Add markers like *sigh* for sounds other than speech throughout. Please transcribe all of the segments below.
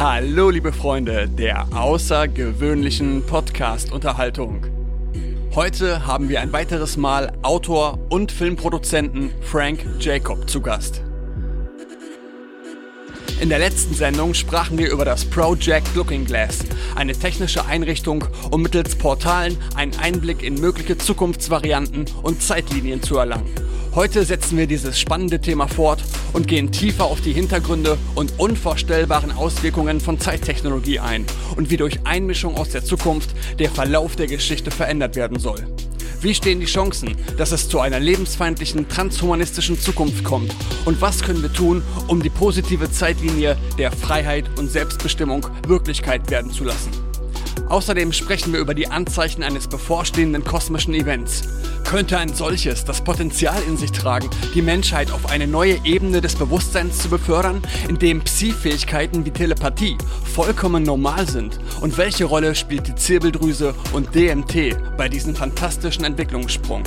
Hallo liebe Freunde der außergewöhnlichen Podcast-Unterhaltung. Heute haben wir ein weiteres Mal Autor und Filmproduzenten Frank Jacob zu Gast. In der letzten Sendung sprachen wir über das Project Looking Glass, eine technische Einrichtung, um mittels Portalen einen Einblick in mögliche Zukunftsvarianten und Zeitlinien zu erlangen. Heute setzen wir dieses spannende Thema fort und gehen tiefer auf die Hintergründe und unvorstellbaren Auswirkungen von Zeittechnologie ein und wie durch Einmischung aus der Zukunft der Verlauf der Geschichte verändert werden soll. Wie stehen die Chancen, dass es zu einer lebensfeindlichen transhumanistischen Zukunft kommt? Und was können wir tun, um die positive Zeitlinie der Freiheit und Selbstbestimmung Wirklichkeit werden zu lassen? Außerdem sprechen wir über die Anzeichen eines bevorstehenden kosmischen Events. Könnte ein solches das Potenzial in sich tragen, die Menschheit auf eine neue Ebene des Bewusstseins zu befördern, in dem Psi-Fähigkeiten wie Telepathie vollkommen normal sind? Und welche Rolle spielt die Zirbeldrüse und DMT bei diesem fantastischen Entwicklungssprung?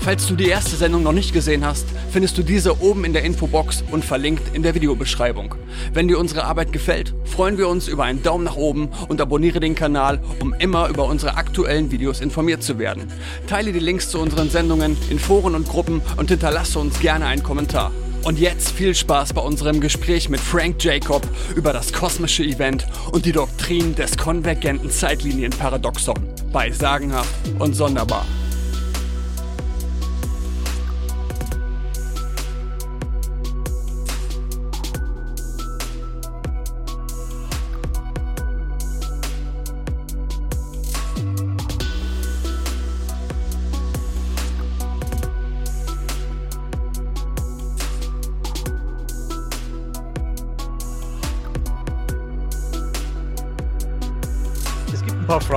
Falls du die erste Sendung noch nicht gesehen hast, findest du diese oben in der Infobox und verlinkt in der Videobeschreibung. Wenn dir unsere Arbeit gefällt, freuen wir uns über einen Daumen nach oben und abonniere den Kanal, um immer über unsere aktuellen Videos informiert zu werden. Teile die Links zu unseren Sendungen in Foren und Gruppen und hinterlasse uns gerne einen Kommentar. Und jetzt viel Spaß bei unserem Gespräch mit Frank Jacob über das kosmische Event und die Doktrin des konvergenten Zeitlinienparadoxon bei Sagenhaft und Sonderbar.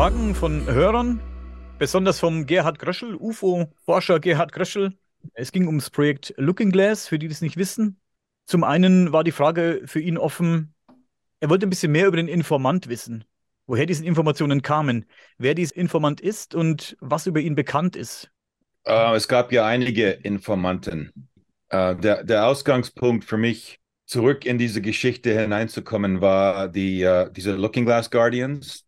Fragen von Hörern, besonders vom Gerhard Gröschel, UFO-Forscher Gerhard Gröschel. Es ging ums Projekt Looking Glass, für die, die es nicht wissen. Zum einen war die Frage für ihn offen, er wollte ein bisschen mehr über den Informant wissen, woher diese Informationen kamen, wer dieser Informant ist und was über ihn bekannt ist. Uh, es gab ja einige Informanten. Uh, der, der Ausgangspunkt für mich, zurück in diese Geschichte hineinzukommen, war die, uh, diese Looking Glass Guardians,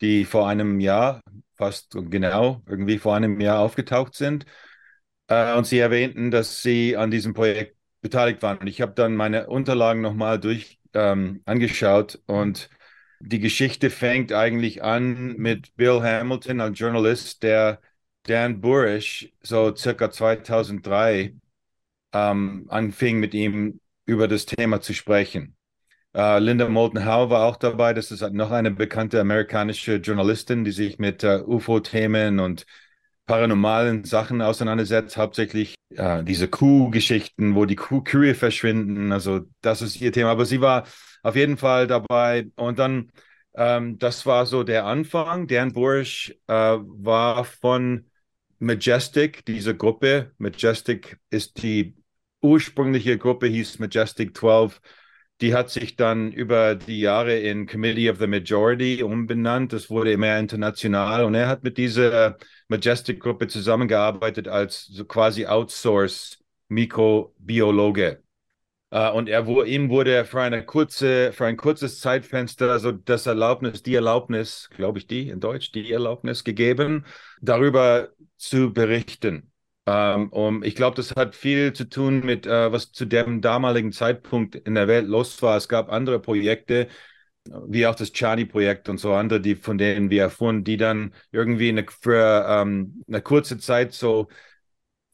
die vor einem Jahr, fast genau, irgendwie vor einem Jahr aufgetaucht sind. Äh, und sie erwähnten, dass sie an diesem Projekt beteiligt waren. Und ich habe dann meine Unterlagen nochmal durch ähm, angeschaut und die Geschichte fängt eigentlich an mit Bill Hamilton, ein Journalist, der Dan Burish so circa 2003 ähm, anfing, mit ihm über das Thema zu sprechen. Uh, Linda Moulton Howe war auch dabei. Das ist noch eine bekannte amerikanische Journalistin, die sich mit uh, UFO-Themen und paranormalen Sachen auseinandersetzt. Hauptsächlich uh, diese Kuh-Geschichten, wo die Kuh-Kühe verschwinden. Also das ist ihr Thema. Aber sie war auf jeden Fall dabei. Und dann, ähm, das war so der Anfang. Dan Bursch war von Majestic, diese Gruppe. Majestic ist die ursprüngliche Gruppe, hieß Majestic 12 die hat sich dann über die Jahre in Committee of the Majority umbenannt. Das wurde immer international und er hat mit dieser Majestic-Gruppe zusammengearbeitet als so quasi Outsource-Mikrobiologe. Uh, und er, ihm wurde für eine kurze, für ein kurzes Zeitfenster so das Erlaubnis, die Erlaubnis, glaube ich, die in Deutsch, die Erlaubnis gegeben, darüber zu berichten. Ähm, um, ich glaube, das hat viel zu tun mit, äh, was zu dem damaligen Zeitpunkt in der Welt los war. Es gab andere Projekte, wie auch das Chani-Projekt und so andere, die, von denen wir erfuhren, die dann irgendwie eine, für ähm, eine kurze Zeit so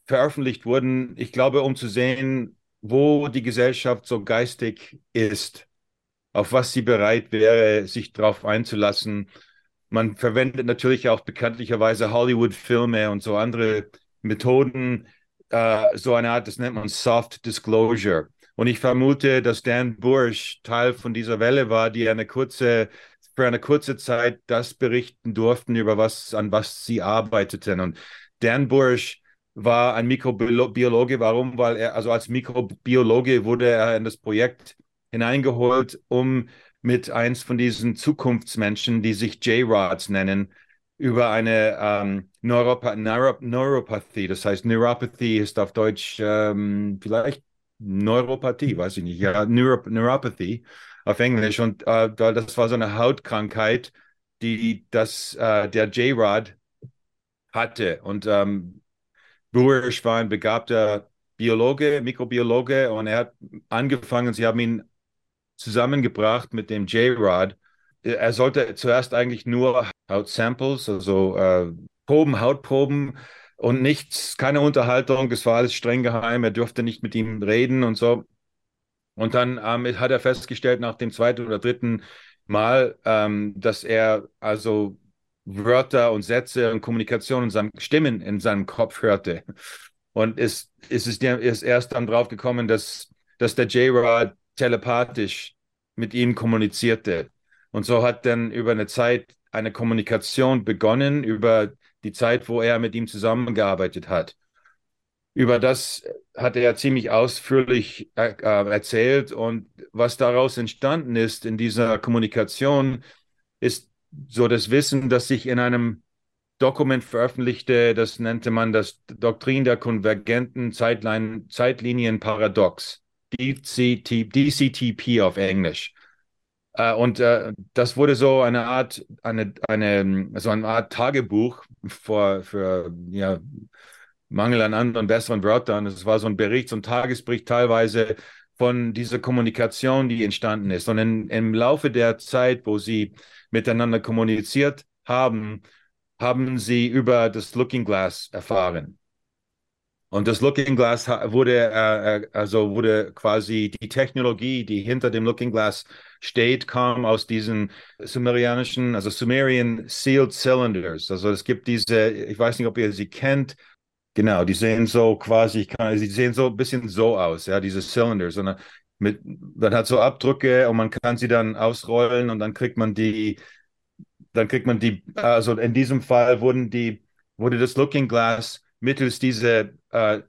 veröffentlicht wurden. Ich glaube, um zu sehen, wo die Gesellschaft so geistig ist, auf was sie bereit wäre, sich darauf einzulassen. Man verwendet natürlich auch bekanntlicherweise Hollywood-Filme und so andere Methoden, äh, so eine Art, das nennt man Soft Disclosure. Und ich vermute, dass Dan Bursch Teil von dieser Welle war, die eine kurze, für eine kurze Zeit das berichten durften, über was, an was sie arbeiteten. Und Dan Bursch war ein Mikrobiologe. Warum? Weil er, also als Mikrobiologe wurde er in das Projekt hineingeholt, um mit eins von diesen Zukunftsmenschen, die sich J-Rods nennen, über eine ähm, Neuropa Neuro Neuropathie, das heißt Neuropathie ist auf Deutsch ähm, vielleicht Neuropathie, weiß ich nicht, ja, Neuro Neuropathie, auf Englisch. Und äh, das war so eine Hautkrankheit, die das, äh, der J-Rod hatte. Und ähm, Brurisch war ein begabter Biologe, Mikrobiologe und er hat angefangen, sie haben ihn zusammengebracht mit dem J-Rod. Er sollte zuerst eigentlich nur Hautsamples, also äh, Proben, Hautproben und nichts, keine Unterhaltung. Es war alles streng geheim. Er durfte nicht mit ihm reden und so. Und dann ähm, hat er festgestellt, nach dem zweiten oder dritten Mal, ähm, dass er also Wörter und Sätze und Kommunikation und seine Stimmen in seinem Kopf hörte. Und ist, ist es ist erst dann drauf gekommen, dass, dass der J-Rod telepathisch mit ihm kommunizierte. Und so hat dann über eine Zeit eine Kommunikation begonnen, über die Zeit, wo er mit ihm zusammengearbeitet hat. Über das hat er ziemlich ausführlich äh, äh erzählt und was daraus entstanden ist in dieser Kommunikation, ist so das Wissen, das sich in einem Dokument veröffentlichte, das nannte man das Doktrin der konvergenten Zeitlinien, Zeitlinienparadox, DCT, DCTP auf Englisch. Äh, und äh, das wurde so eine Art, eine, eine, so eine Art Tagebuch vor, für ja, Mangel an anderen besseren Wörtern. Es war so ein Bericht, so ein Tagesbericht teilweise von dieser Kommunikation, die entstanden ist. Und in, im Laufe der Zeit, wo sie miteinander kommuniziert haben, haben sie über das Looking Glass erfahren. Und das Looking Glass wurde, äh, äh, also wurde quasi die Technologie, die hinter dem Looking Glass steht, kam aus diesen sumerianischen, also Sumerian Sealed Cylinders. Also es gibt diese, ich weiß nicht, ob ihr sie kennt, Genau, die sehen so quasi, ich kann, sie sehen so ein bisschen so aus, ja, diese Cylinders. Und mit, man hat so Abdrücke und man kann sie dann ausrollen und dann kriegt man die, dann kriegt man die, also in diesem Fall wurden die, wurde das Looking Glass mittels dieser äh,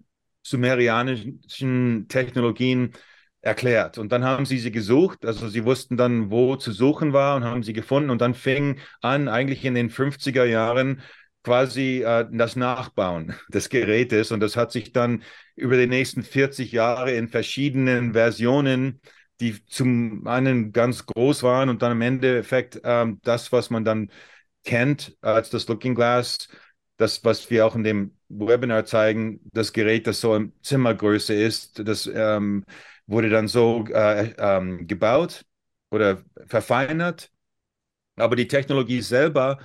sumerianischen Technologien erklärt. Und dann haben sie sie gesucht, also sie wussten dann, wo zu suchen war und haben sie gefunden. Und dann fing an, eigentlich in den 50er Jahren, quasi äh, das Nachbauen *laughs* des Gerätes und das hat sich dann über die nächsten 40 Jahre in verschiedenen Versionen, die zum einen ganz groß waren und dann im Endeffekt ähm, das, was man dann kennt als das Looking Glass, das, was wir auch in dem Webinar zeigen, das Gerät, das so in Zimmergröße ist, das ähm, wurde dann so äh, ähm, gebaut oder verfeinert. Aber die Technologie selber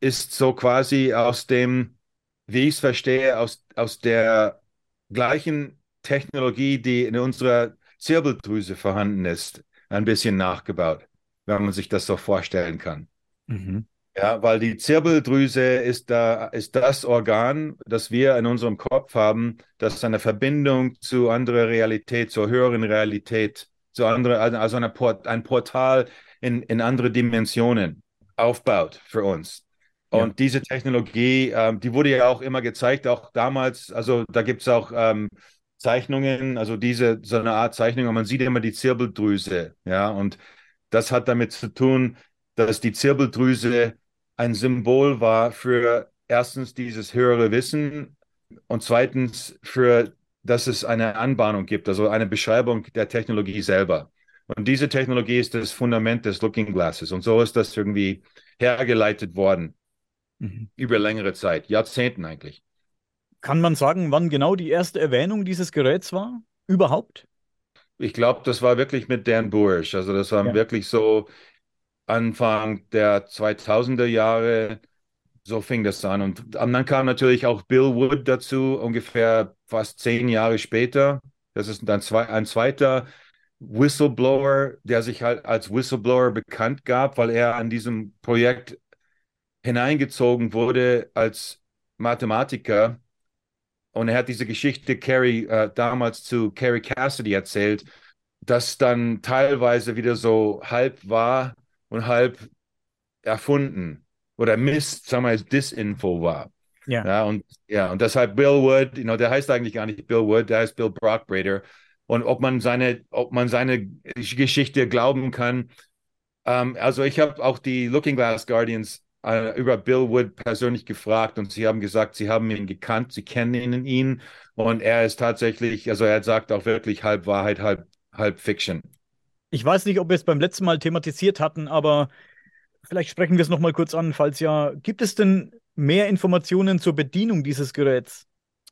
ist so quasi aus dem, wie ich es verstehe, aus, aus der gleichen Technologie, die in unserer Zirbeldrüse vorhanden ist, ein bisschen nachgebaut, wenn man sich das so vorstellen kann. Mhm. Ja, weil die Zirbeldrüse ist da, ist das Organ, das wir in unserem Kopf haben, das eine Verbindung zu anderer Realität, zur höheren Realität, zu andere, also eine Port, ein Portal in, in andere Dimensionen aufbaut für uns. Und ja. diese Technologie, ähm, die wurde ja auch immer gezeigt, auch damals, also da gibt es auch ähm, Zeichnungen, also diese, so eine Art Zeichnung, und man sieht immer die Zirbeldrüse, ja, und das hat damit zu tun, dass die Zirbeldrüse ein Symbol war für erstens dieses höhere Wissen und zweitens für, dass es eine Anbahnung gibt, also eine Beschreibung der Technologie selber. Und diese Technologie ist das Fundament des Looking Glasses. Und so ist das irgendwie hergeleitet worden. Mhm. Über längere Zeit, Jahrzehnten eigentlich. Kann man sagen, wann genau die erste Erwähnung dieses Geräts war? Überhaupt? Ich glaube, das war wirklich mit Dan Bursch. Also das war ja. wirklich so Anfang der 2000er Jahre. So fing das an. Und dann kam natürlich auch Bill Wood dazu, ungefähr fast zehn Jahre später. Das ist dann zwei, ein zweiter Whistleblower, der sich halt als Whistleblower bekannt gab, weil er an diesem Projekt hineingezogen wurde als Mathematiker. Und er hat diese Geschichte Carrie äh, damals zu Carrie Cassidy erzählt, das dann teilweise wieder so halb wahr und halb erfunden oder Mist, sagen wir mal, Disinfo war. Ja. ja. und ja, und deshalb Bill Wood, you know, der heißt eigentlich gar nicht Bill Wood, der heißt Bill Brockbrader. Und ob man seine, ob man seine Geschichte glauben kann. Ähm, also ich habe auch die Looking Glass Guardians äh, über Bill Wood persönlich gefragt und sie haben gesagt, sie haben ihn gekannt, sie kennen ihn und er ist tatsächlich, also er sagt auch wirklich halb Wahrheit, halb, halb Fiction. Ich weiß nicht, ob wir es beim letzten Mal thematisiert hatten, aber vielleicht sprechen wir es nochmal kurz an, falls ja. Gibt es denn mehr Informationen zur Bedienung dieses Geräts?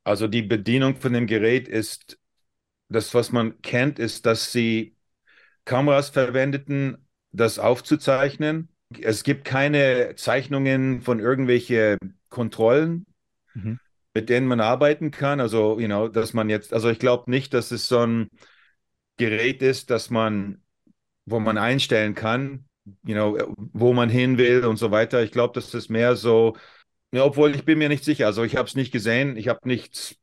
Also die Bedienung von dem Gerät ist, das, was man kennt, ist, dass sie Kameras verwendeten, das aufzuzeichnen. Es gibt keine Zeichnungen von irgendwelchen Kontrollen, mhm. mit denen man arbeiten kann. Also, you know, dass man jetzt, also ich glaube nicht, dass es so ein Gerät ist, dass man, wo man einstellen kann, you know, wo man hin will und so weiter. Ich glaube, das ist mehr so, ja, obwohl ich bin mir nicht sicher. Also ich habe es nicht gesehen, ich habe nichts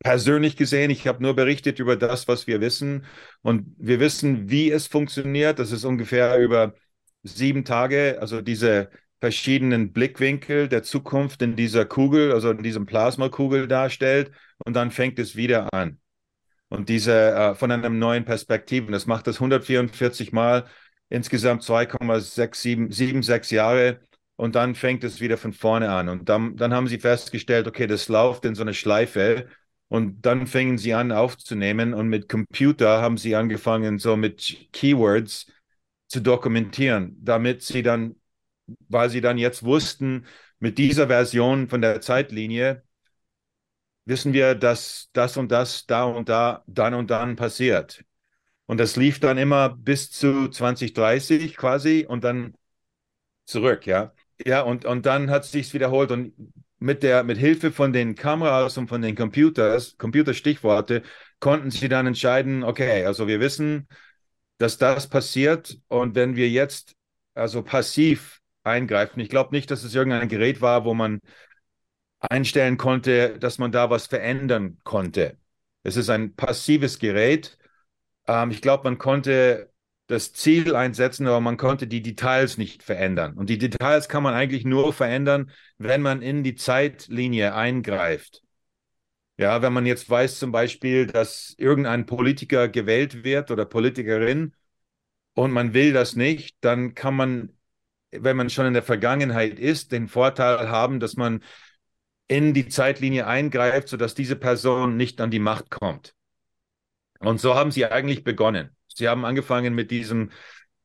persönlich gesehen. Ich habe nur berichtet über das, was wir wissen. Und wir wissen, wie es funktioniert. Das ist ungefähr über sieben Tage, also diese verschiedenen Blickwinkel der Zukunft in dieser Kugel, also in diesem Plasmakugel darstellt. Und dann fängt es wieder an. Und diese äh, von einem neuen Perspektiven. Das macht das 144 Mal, insgesamt 2,676 Jahre. Und dann fängt es wieder von vorne an. Und dann, dann haben sie festgestellt, okay, das läuft in so eine Schleife. Und dann fingen sie an aufzunehmen und mit Computer haben sie angefangen, so mit Keywords zu dokumentieren, damit sie dann, weil sie dann jetzt wussten, mit dieser Version von der Zeitlinie wissen wir, dass das und das da und da, dann und dann passiert. Und das lief dann immer bis zu 2030 quasi und dann zurück, ja. Ja, und, und dann hat es sich wiederholt und mit der mit Hilfe von den Kameras und von den Computers, Computerstichworte, konnten sie dann entscheiden, okay, also wir wissen, dass das passiert und wenn wir jetzt also passiv eingreifen, ich glaube nicht, dass es irgendein Gerät war, wo man einstellen konnte, dass man da was verändern konnte. Es ist ein passives Gerät. Ähm, ich glaube, man konnte das Ziel einsetzen, aber man konnte die Details nicht verändern. Und die Details kann man eigentlich nur verändern, wenn man in die Zeitlinie eingreift. Ja, wenn man jetzt weiß zum Beispiel, dass irgendein Politiker gewählt wird oder Politikerin und man will das nicht, dann kann man, wenn man schon in der Vergangenheit ist, den Vorteil haben, dass man in die Zeitlinie eingreift, sodass diese Person nicht an die Macht kommt. Und so haben sie eigentlich begonnen. Sie haben angefangen mit diesem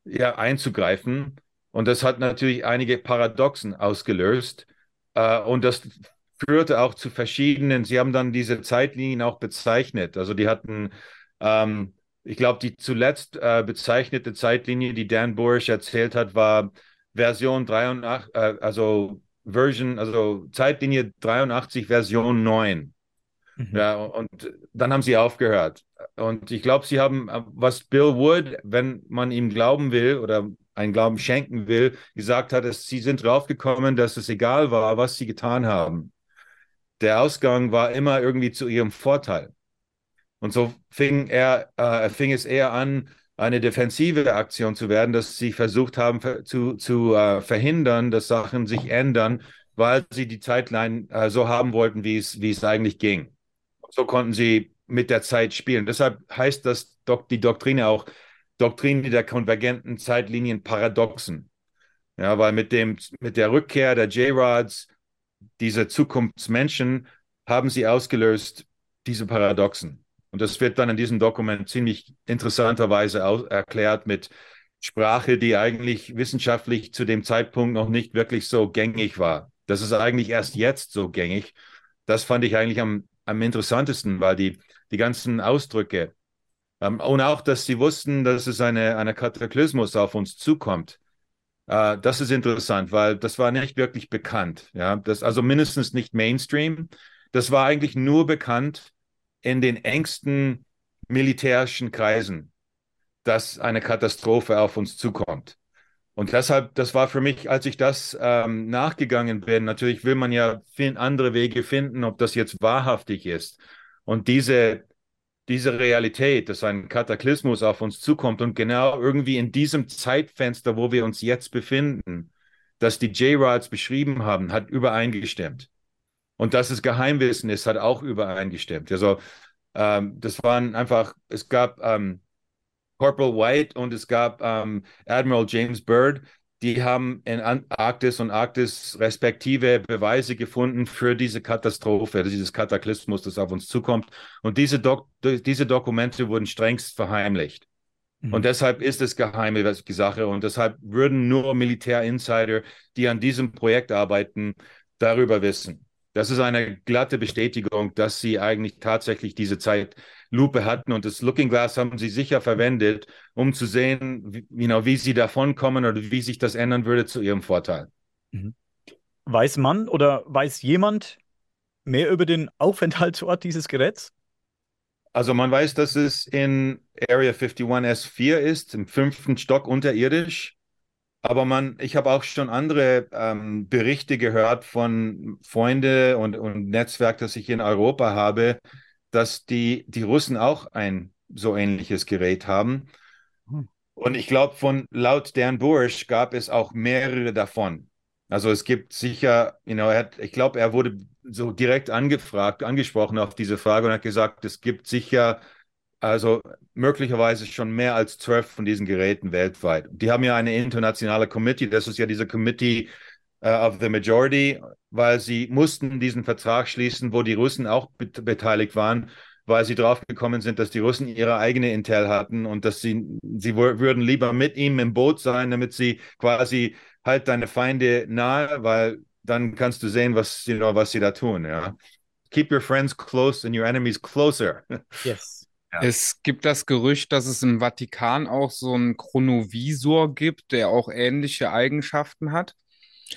ja, einzugreifen und das hat natürlich einige Paradoxen ausgelöst äh, und das führte auch zu verschiedenen, sie haben dann diese Zeitlinien auch bezeichnet. Also die hatten, ähm, ich glaube, die zuletzt äh, bezeichnete Zeitlinie, die Dan Bursch erzählt hat, war Version 83, äh, also Version, also Zeitlinie 83, Version 9. Mhm. Ja, und dann haben sie aufgehört. Und ich glaube, sie haben, was Bill Wood, wenn man ihm glauben will oder einen Glauben schenken will, gesagt hat, dass sie sind draufgekommen, dass es egal war, was sie getan haben. Der Ausgang war immer irgendwie zu ihrem Vorteil. Und so fing er, äh, fing es eher an, eine defensive Aktion zu werden, dass sie versucht haben zu, zu äh, verhindern, dass Sachen sich ändern, weil sie die Zeitline äh, so haben wollten, wie es, wie es eigentlich ging. So konnten sie mit der Zeit spielen. Deshalb heißt das die Doktrine auch Doktrine der konvergenten Zeitlinien Paradoxen. Ja, weil mit, dem, mit der Rückkehr der J-Rods, diese Zukunftsmenschen, haben sie ausgelöst diese Paradoxen. Und das wird dann in diesem Dokument ziemlich interessanterweise erklärt mit Sprache, die eigentlich wissenschaftlich zu dem Zeitpunkt noch nicht wirklich so gängig war. Das ist eigentlich erst jetzt so gängig. Das fand ich eigentlich am, am interessantesten, weil die die ganzen Ausdrücke. Ähm, und auch, dass sie wussten, dass es eine, eine Kataklysmus auf uns zukommt. Äh, das ist interessant, weil das war nicht wirklich bekannt. Ja? Das, also mindestens nicht Mainstream. Das war eigentlich nur bekannt in den engsten militärischen Kreisen, dass eine Katastrophe auf uns zukommt. Und deshalb, das war für mich, als ich das ähm, nachgegangen bin, natürlich will man ja andere Wege finden, ob das jetzt wahrhaftig ist. Und diese, diese Realität, dass ein Kataklysmus auf uns zukommt und genau irgendwie in diesem Zeitfenster, wo wir uns jetzt befinden, dass die J-Rods beschrieben haben, hat übereingestimmt. Und dass es Geheimwissen ist, hat auch übereingestimmt. Also ähm, das waren einfach, es gab ähm, Corporal White und es gab ähm, Admiral James Byrd, die haben in Arktis und Arktis respektive Beweise gefunden für diese Katastrophe, dieses Kataklysmus, das auf uns zukommt. Und diese, Dok diese Dokumente wurden strengst verheimlicht. Mhm. Und deshalb ist es geheime Sache und deshalb würden nur Militärinsider, die an diesem Projekt arbeiten, darüber wissen. Das ist eine glatte Bestätigung, dass sie eigentlich tatsächlich diese Zeitlupe hatten und das Looking Glass haben sie sicher verwendet, um zu sehen, wie, know, wie sie davonkommen oder wie sich das ändern würde zu ihrem Vorteil. Mhm. Weiß man oder weiß jemand mehr über den Aufenthaltsort dieses Geräts? Also man weiß, dass es in Area 51 S4 ist, im fünften Stock unterirdisch. Aber man, ich habe auch schon andere ähm, Berichte gehört von Freunden und, und Netzwerk, das ich in Europa habe, dass die, die Russen auch ein so ähnliches Gerät haben. Hm. Und ich glaube, von laut Dan Bursch gab es auch mehrere davon. Also es gibt sicher, you know, hat, ich glaube, er wurde so direkt angefragt, angesprochen auf diese Frage und hat gesagt, es gibt sicher also möglicherweise schon mehr als zwölf von diesen Geräten weltweit. Die haben ja eine internationale Committee, das ist ja diese Committee uh, of the Majority, weil sie mussten diesen Vertrag schließen, wo die Russen auch bet beteiligt waren, weil sie draufgekommen sind, dass die Russen ihre eigene Intel hatten und dass sie, sie würden lieber mit ihm im Boot sein, damit sie quasi halt deine Feinde nahe, weil dann kannst du sehen, was, you know, was sie da tun, ja. Keep your friends close and your enemies closer. Yes. Ja. Es gibt das Gerücht, dass es im Vatikan auch so einen Chronovisor gibt, der auch ähnliche Eigenschaften hat.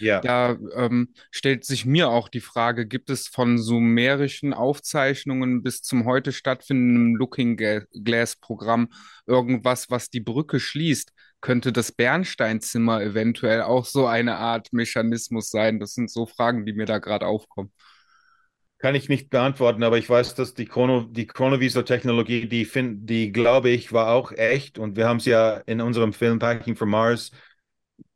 Ja. Da ähm, stellt sich mir auch die Frage, gibt es von sumerischen Aufzeichnungen bis zum heute stattfindenden Looking Glass Programm irgendwas, was die Brücke schließt? Könnte das Bernsteinzimmer eventuell auch so eine Art Mechanismus sein? Das sind so Fragen, die mir da gerade aufkommen kann ich nicht beantworten, aber ich weiß, dass die, Chrono, die Chronovisor-Technologie, die, find, die glaube ich, war auch echt. Und wir haben es ja in unserem Film Packing for Mars,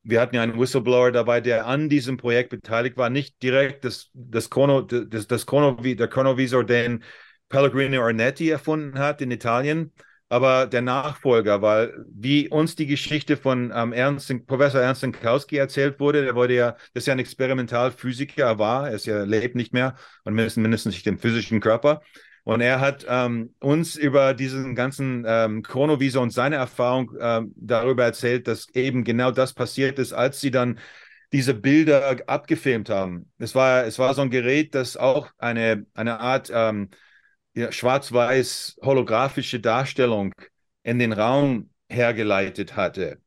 wir hatten ja einen Whistleblower dabei, der an diesem Projekt beteiligt war. Nicht direkt das, das Chrono, das, das Chrono, der Chronovisor, den Pellegrino Ornetti erfunden hat in Italien, aber der Nachfolger, weil wie uns die Geschichte von ähm, Ernst, Professor Ernst Sinkowski erzählt wurde, der wurde ja, das ist ja ein Experimentalphysiker, er war, er ist ja, lebt nicht mehr und mindestens, mindestens nicht im physischen Körper. Und er hat ähm, uns über diesen ganzen ähm, Chronovisor und seine Erfahrung ähm, darüber erzählt, dass eben genau das passiert ist, als sie dann diese Bilder abgefilmt haben. Es war, es war so ein Gerät, das auch eine, eine Art ähm, ja, schwarz-weiß holographische Darstellung in den Raum hergeleitet hatte.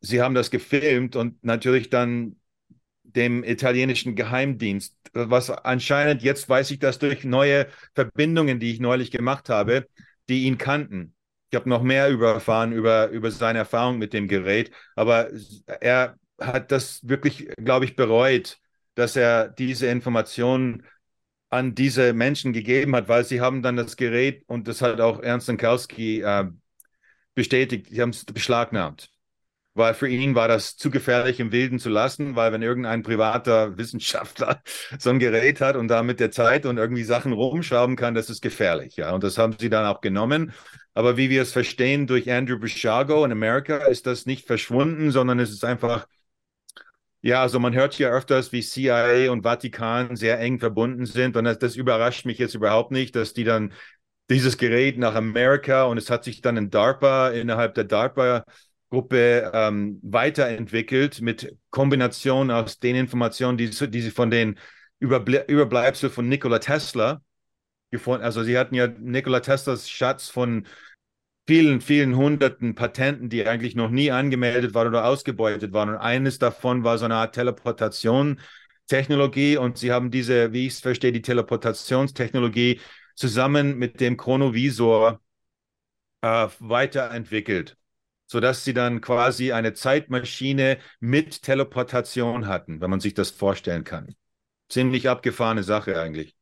Sie haben das gefilmt und natürlich dann dem italienischen Geheimdienst, was anscheinend, jetzt weiß ich das durch neue Verbindungen, die ich neulich gemacht habe, die ihn kannten. Ich habe noch mehr überfahren über, über seine Erfahrung mit dem Gerät, aber er hat das wirklich, glaube ich, bereut, dass er diese Informationen an diese Menschen gegeben hat, weil sie haben dann das Gerät und das hat auch Ernst Kowski äh, bestätigt, sie haben es beschlagnahmt. Weil für ihn war das zu gefährlich im Wilden zu lassen, weil wenn irgendein privater *laughs* Wissenschaftler so ein Gerät hat und da mit der Zeit und irgendwie Sachen rumschrauben kann, das ist gefährlich. Ja, und das haben sie dann auch genommen. Aber wie wir es verstehen durch Andrew Bishago in Amerika, ist das nicht verschwunden, sondern es ist einfach ja, also man hört hier öfters, wie CIA und Vatikan sehr eng verbunden sind und das, das überrascht mich jetzt überhaupt nicht, dass die dann dieses Gerät nach Amerika und es hat sich dann in DARPA, innerhalb der DARPA-Gruppe ähm, weiterentwickelt mit Kombination aus den Informationen, die, die sie von den Überble Überbleibseln von Nikola Tesla gefunden, also sie hatten ja Nikola Teslas Schatz von vielen, vielen hunderten Patenten, die eigentlich noch nie angemeldet waren oder ausgebeutet waren. Und eines davon war so eine Art Teleportation. Technologie und sie haben diese, wie ich es verstehe, die Teleportationstechnologie zusammen mit dem Chronovisor äh, weiterentwickelt, sodass sie dann quasi eine Zeitmaschine mit Teleportation hatten, wenn man sich das vorstellen kann. Ziemlich abgefahrene Sache eigentlich.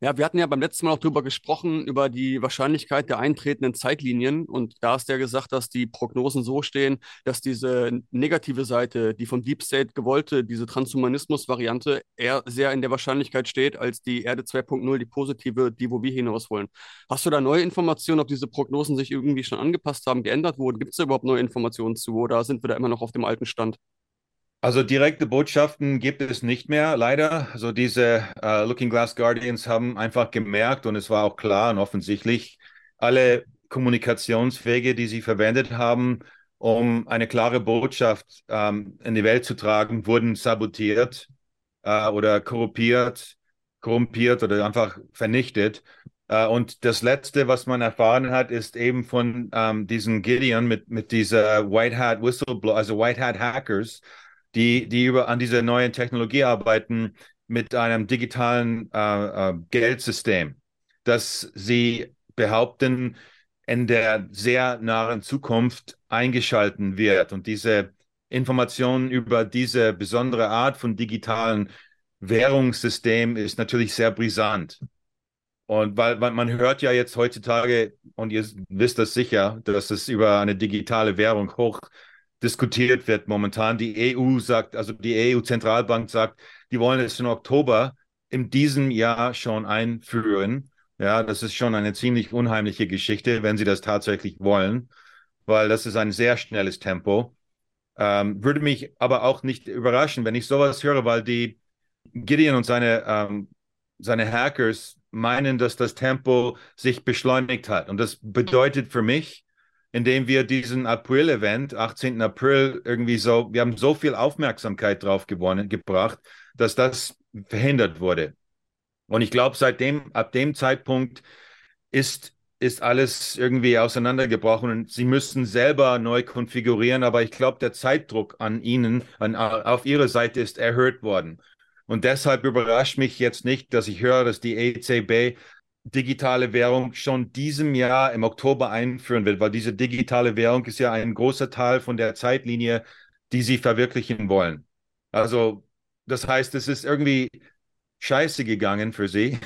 Ja, wir hatten ja beim letzten Mal auch darüber gesprochen, über die Wahrscheinlichkeit der eintretenden Zeitlinien. Und da hast du ja gesagt, dass die Prognosen so stehen, dass diese negative Seite, die von Deep State gewollte, diese Transhumanismus-Variante, eher sehr in der Wahrscheinlichkeit steht, als die Erde 2.0, die positive, die wo wir hinaus wollen. Hast du da neue Informationen, ob diese Prognosen sich irgendwie schon angepasst haben, geändert wurden? Gibt es da überhaupt neue Informationen zu oder sind wir da immer noch auf dem alten Stand? Also direkte Botschaften gibt es nicht mehr, leider. Also diese uh, Looking Glass Guardians haben einfach gemerkt und es war auch klar und offensichtlich, alle Kommunikationswege, die sie verwendet haben, um eine klare Botschaft ähm, in die Welt zu tragen, wurden sabotiert äh, oder korrumpiert, korrumpiert oder einfach vernichtet. Äh, und das Letzte, was man erfahren hat, ist eben von ähm, diesen Gideon mit, mit dieser White Hat Whistleblower, also White Hat Hackers, die, die über, an dieser neuen Technologie arbeiten mit einem digitalen äh, äh, Geldsystem, dass sie behaupten, in der sehr nahen Zukunft eingeschalten wird. Und diese Informationen über diese besondere Art von digitalen Währungssystem ist natürlich sehr brisant. Und weil, weil, man hört ja jetzt heutzutage, und ihr wisst das sicher, dass es über eine digitale Währung hoch diskutiert wird momentan. Die EU sagt, also die EU-Zentralbank sagt, die wollen es in Oktober in diesem Jahr schon einführen. Ja, das ist schon eine ziemlich unheimliche Geschichte, wenn sie das tatsächlich wollen, weil das ist ein sehr schnelles Tempo. Ähm, würde mich aber auch nicht überraschen, wenn ich sowas höre, weil die Gideon und seine, ähm, seine Hackers meinen, dass das Tempo sich beschleunigt hat. Und das bedeutet für mich, indem wir diesen April-Event, 18. April, irgendwie so, wir haben so viel Aufmerksamkeit drauf gewonnen, gebracht, dass das verhindert wurde. Und ich glaube, seitdem, ab dem Zeitpunkt ist, ist alles irgendwie auseinandergebrochen und sie müssen selber neu konfigurieren. Aber ich glaube, der Zeitdruck an ihnen, an, auf ihrer Seite ist erhöht worden. Und deshalb überrascht mich jetzt nicht, dass ich höre, dass die EZB digitale Währung schon diesem Jahr im Oktober einführen wird, weil diese digitale Währung ist ja ein großer Teil von der Zeitlinie, die sie verwirklichen wollen. Also das heißt, es ist irgendwie scheiße gegangen für sie,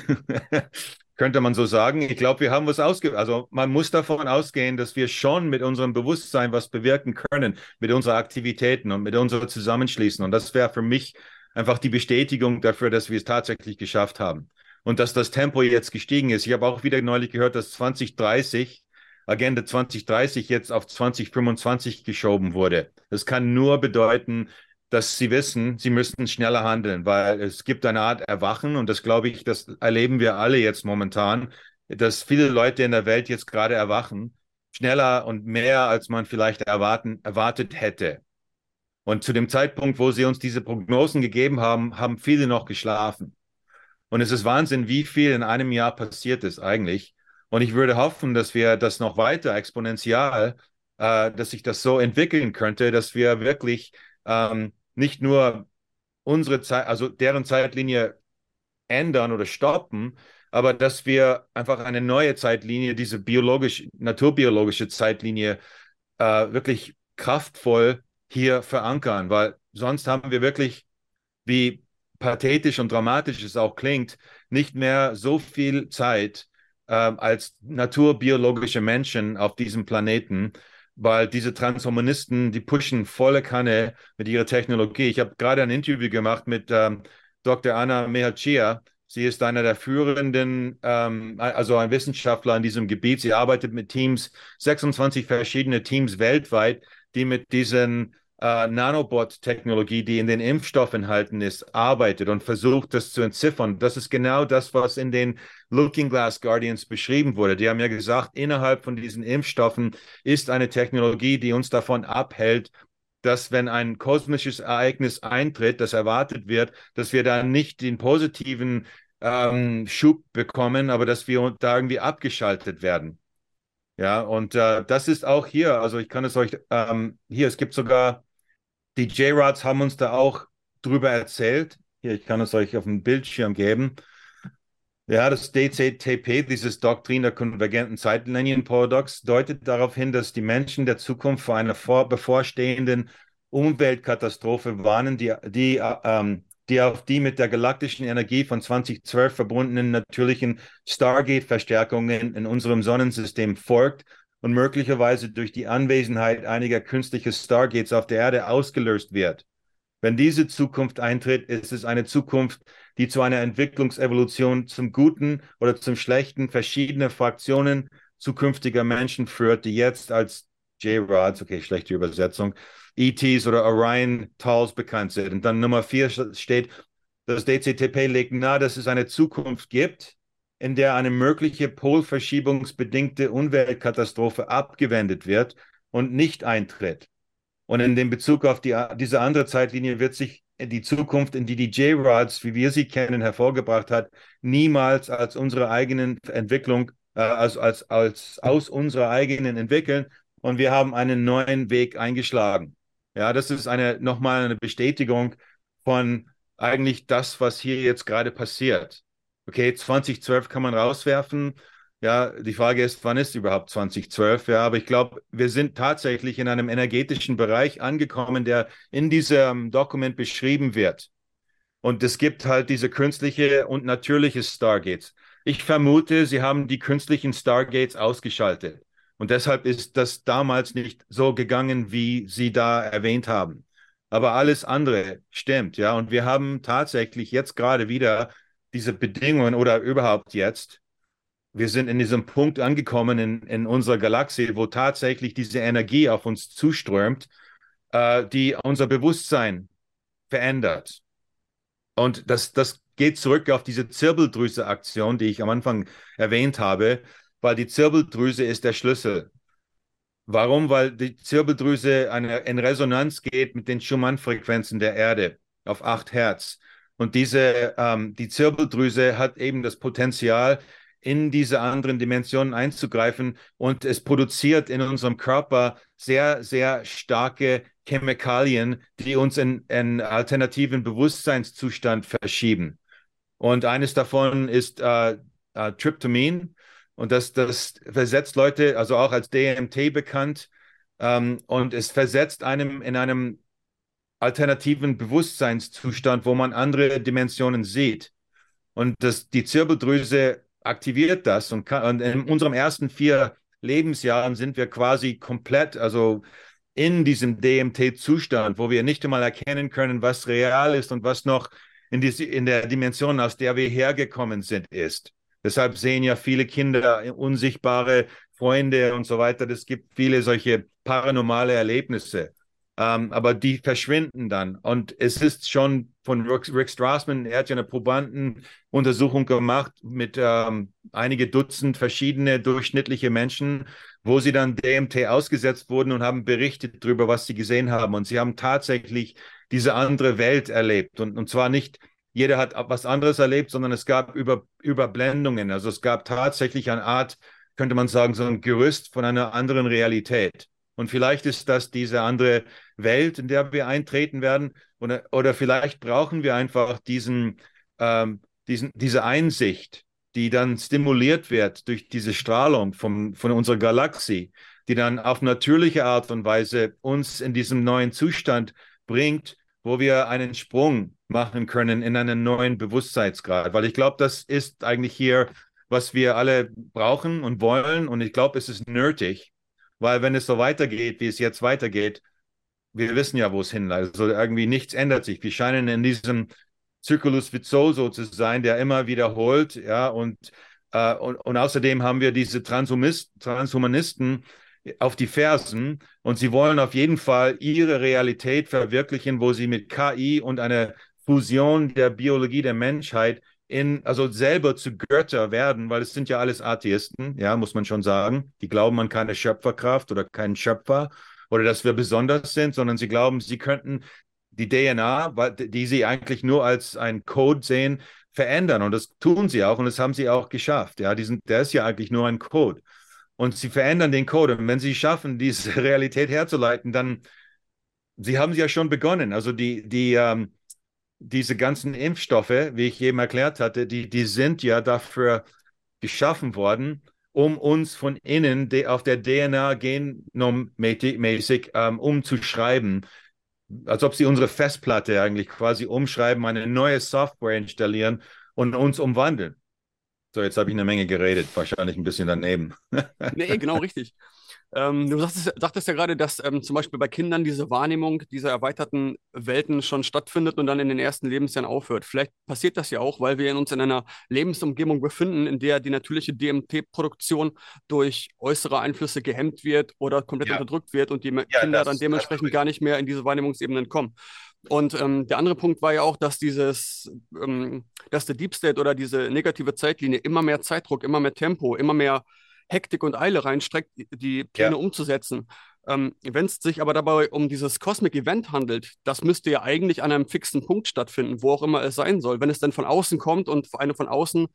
*laughs* könnte man so sagen. Ich glaube, wir haben was ausge... Also man muss davon ausgehen, dass wir schon mit unserem Bewusstsein was bewirken können, mit unseren Aktivitäten und mit unserem Zusammenschließen. Und das wäre für mich einfach die Bestätigung dafür, dass wir es tatsächlich geschafft haben und dass das Tempo jetzt gestiegen ist. Ich habe auch wieder neulich gehört, dass 2030, Agenda 2030 jetzt auf 2025 geschoben wurde. Das kann nur bedeuten, dass sie wissen, sie müssten schneller handeln, weil es gibt eine Art Erwachen und das glaube ich, das erleben wir alle jetzt momentan, dass viele Leute in der Welt jetzt gerade erwachen, schneller und mehr, als man vielleicht erwarten, erwartet hätte. Und zu dem Zeitpunkt, wo sie uns diese Prognosen gegeben haben, haben viele noch geschlafen. Und es ist Wahnsinn, wie viel in einem Jahr passiert ist eigentlich. Und ich würde hoffen, dass wir das noch weiter exponentiell, äh, dass sich das so entwickeln könnte, dass wir wirklich ähm, nicht nur unsere Zeit, also deren Zeitlinie ändern oder stoppen, aber dass wir einfach eine neue Zeitlinie, diese biologisch, naturbiologische Zeitlinie äh, wirklich kraftvoll hier verankern, weil sonst haben wir wirklich, wie pathetisch und dramatisch es auch klingt, nicht mehr so viel Zeit äh, als naturbiologische Menschen auf diesem Planeten, weil diese Transhumanisten, die pushen volle Kanne mit ihrer Technologie. Ich habe gerade ein Interview gemacht mit ähm, Dr. Anna Mehachia. Sie ist einer der führenden, ähm, also ein Wissenschaftler in diesem Gebiet. Sie arbeitet mit Teams, 26 verschiedene Teams weltweit, die mit diesen äh, Nanobot-Technologie, die in den Impfstoff enthalten ist, arbeitet und versucht, das zu entziffern. Das ist genau das, was in den Looking Glass Guardians beschrieben wurde. Die haben ja gesagt, innerhalb von diesen Impfstoffen ist eine Technologie, die uns davon abhält, dass wenn ein kosmisches Ereignis eintritt, das erwartet wird, dass wir dann nicht den positiven ähm, Schub bekommen, aber dass wir da irgendwie abgeschaltet werden. Ja, und äh, das ist auch hier, also ich kann es euch, ähm, hier, es gibt sogar die J-Rods haben uns da auch drüber erzählt. Hier, ich kann es euch auf dem Bildschirm geben. Ja, das DCTP, dieses Doktrin der konvergenten Zeitlinien-Paradox, deutet darauf hin, dass die Menschen der Zukunft vor einer vor bevorstehenden Umweltkatastrophe warnen, die, die, ähm, die auf die mit der galaktischen Energie von 2012 verbundenen natürlichen Stargate-Verstärkungen in unserem Sonnensystem folgt und möglicherweise durch die Anwesenheit einiger künstlicher Stargates auf der Erde ausgelöst wird. Wenn diese Zukunft eintritt, ist es eine Zukunft, die zu einer Entwicklungsevolution zum Guten oder zum Schlechten verschiedener Fraktionen zukünftiger Menschen führt, die jetzt als J-Rods, okay, schlechte Übersetzung, ETs oder Orion Tals bekannt sind. Und dann Nummer vier steht, das DCTP legt nahe, dass es eine Zukunft gibt, in der eine mögliche polverschiebungsbedingte Umweltkatastrophe abgewendet wird und nicht eintritt. Und in dem Bezug auf die, diese andere Zeitlinie wird sich die Zukunft, in die die J-Rods, wie wir sie kennen, hervorgebracht hat, niemals als unsere eigenen Entwicklung, äh, als, als, als aus unserer eigenen entwickeln. Und wir haben einen neuen Weg eingeschlagen. Ja, das ist eine, nochmal eine Bestätigung von eigentlich das, was hier jetzt gerade passiert. Okay, 2012 kann man rauswerfen. Ja, die Frage ist, wann ist überhaupt 2012? Ja, aber ich glaube, wir sind tatsächlich in einem energetischen Bereich angekommen, der in diesem Dokument beschrieben wird. Und es gibt halt diese künstliche und natürliche Stargates. Ich vermute, sie haben die künstlichen Stargates ausgeschaltet. Und deshalb ist das damals nicht so gegangen, wie Sie da erwähnt haben. Aber alles andere stimmt, ja. Und wir haben tatsächlich jetzt gerade wieder diese Bedingungen oder überhaupt jetzt wir sind in diesem Punkt angekommen in, in unserer Galaxie, wo tatsächlich diese Energie auf uns zuströmt, äh, die unser Bewusstsein verändert. Und das, das geht zurück auf diese Zirbeldrüse-Aktion, die ich am Anfang erwähnt habe, weil die Zirbeldrüse ist der Schlüssel. Warum? Weil die Zirbeldrüse eine, in Resonanz geht mit den Schumann-Frequenzen der Erde auf 8 Hertz. Und diese, ähm, die Zirbeldrüse hat eben das Potenzial, in diese anderen Dimensionen einzugreifen und es produziert in unserem Körper sehr, sehr starke Chemikalien, die uns in einen alternativen Bewusstseinszustand verschieben. Und eines davon ist äh, äh, Tryptamin und das, das versetzt Leute, also auch als DMT bekannt, ähm, und es versetzt einem in einem alternativen Bewusstseinszustand, wo man andere Dimensionen sieht. Und das, die Zirbeldrüse aktiviert das und, kann, und in unserem ersten vier Lebensjahren sind wir quasi komplett, also in diesem DMT-Zustand, wo wir nicht einmal erkennen können, was real ist und was noch in, die, in der Dimension, aus der wir hergekommen sind, ist. Deshalb sehen ja viele Kinder unsichtbare Freunde und so weiter. Es gibt viele solche paranormale Erlebnisse. Ähm, aber die verschwinden dann. Und es ist schon von Rick, Rick Strassman, er hat ja eine Probandenuntersuchung gemacht mit ähm, einige Dutzend verschiedene durchschnittliche Menschen, wo sie dann DMT ausgesetzt wurden und haben berichtet darüber, was sie gesehen haben. Und sie haben tatsächlich diese andere Welt erlebt. Und, und zwar nicht jeder hat was anderes erlebt, sondern es gab Über, Überblendungen. Also es gab tatsächlich eine Art, könnte man sagen, so ein Gerüst von einer anderen Realität. Und vielleicht ist das diese andere Welt, in der wir eintreten werden. Oder, oder vielleicht brauchen wir einfach diesen, ähm, diesen, diese Einsicht, die dann stimuliert wird durch diese Strahlung vom, von unserer Galaxie, die dann auf natürliche Art und Weise uns in diesem neuen Zustand bringt, wo wir einen Sprung machen können in einen neuen Bewusstseinsgrad. Weil ich glaube, das ist eigentlich hier, was wir alle brauchen und wollen. Und ich glaube, es ist nötig, weil wenn es so weitergeht, wie es jetzt weitergeht, wir wissen ja, wo es hinleitet. Also irgendwie nichts ändert sich. Wir scheinen in diesem Circulus Vizzoso zu sein, der immer wiederholt, ja, und, äh, und, und außerdem haben wir diese Transhumanisten auf die Fersen und sie wollen auf jeden Fall ihre Realität verwirklichen, wo sie mit KI und einer Fusion der Biologie der Menschheit in, also selber zu Götter werden, weil es sind ja alles Atheisten, ja, muss man schon sagen. Die glauben an keine Schöpferkraft oder keinen Schöpfer oder dass wir besonders sind, sondern sie glauben, sie könnten die DNA, die sie eigentlich nur als ein Code sehen, verändern. Und das tun sie auch und das haben sie auch geschafft. Ja, die sind, der ist ja eigentlich nur ein Code. Und sie verändern den Code. Und wenn sie schaffen, *laughs* diese Realität herzuleiten, dann, sie haben sie ja schon begonnen. Also die, die, ähm, diese ganzen Impfstoffe, wie ich eben erklärt hatte, die, die sind ja dafür geschaffen worden, um uns von innen auf der DNA genommäßig ähm, umzuschreiben, als ob sie unsere Festplatte eigentlich quasi umschreiben, eine neue Software installieren und uns umwandeln. So, jetzt habe ich eine Menge geredet, wahrscheinlich ein bisschen daneben. nee, genau richtig. *laughs* Ähm, du sagtest, sagtest, ja gerade, dass ähm, zum Beispiel bei Kindern diese Wahrnehmung dieser erweiterten Welten schon stattfindet und dann in den ersten Lebensjahren aufhört. Vielleicht passiert das ja auch, weil wir uns in einer Lebensumgebung befinden, in der die natürliche DMT-Produktion durch äußere Einflüsse gehemmt wird oder komplett ja. unterdrückt wird und die ja, Kinder dann dementsprechend gar nicht mehr in diese Wahrnehmungsebenen kommen. Und ähm, der andere Punkt war ja auch, dass dieses, ähm, dass der Deep State oder diese negative Zeitlinie immer mehr Zeitdruck, immer mehr Tempo, immer mehr Hektik und Eile reinstreckt, die Pläne ja. umzusetzen. Ähm, Wenn es sich aber dabei um dieses Cosmic Event handelt, das müsste ja eigentlich an einem fixen Punkt stattfinden, wo auch immer es sein soll. Wenn es dann von außen kommt und eine von außen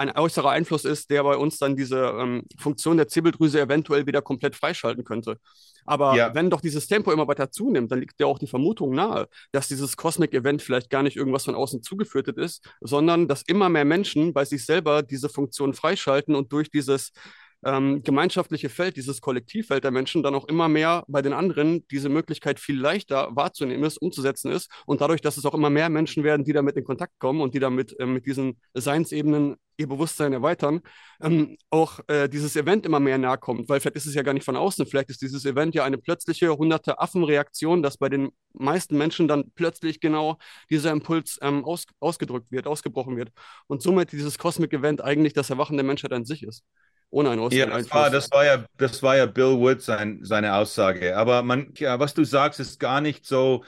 ein äußerer Einfluss ist, der bei uns dann diese ähm, Funktion der Zirbeldrüse eventuell wieder komplett freischalten könnte. Aber ja. wenn doch dieses Tempo immer weiter zunimmt, dann liegt ja auch die Vermutung nahe, dass dieses Cosmic Event vielleicht gar nicht irgendwas von außen zugeführt ist, sondern dass immer mehr Menschen bei sich selber diese Funktion freischalten und durch dieses ähm, gemeinschaftliche Feld, dieses Kollektivfeld der Menschen dann auch immer mehr bei den anderen diese Möglichkeit viel leichter wahrzunehmen ist, umzusetzen ist. Und dadurch, dass es auch immer mehr Menschen werden, die damit in Kontakt kommen und die damit äh, mit diesen Seinsebenen ihr Bewusstsein erweitern, ähm, auch äh, dieses Event immer mehr nahe kommt. Weil vielleicht ist es ja gar nicht von außen, vielleicht ist dieses Event ja eine plötzliche hunderte Affenreaktion, dass bei den meisten Menschen dann plötzlich genau dieser Impuls ähm, aus, ausgedrückt wird, ausgebrochen wird. Und somit dieses Cosmic Event eigentlich das Erwachen der Menschheit an sich ist ohne einen äußeren ja, das War, das war ja, das war ja Bill Wood sein, seine Aussage. Aber man, ja, was du sagst, ist gar nicht so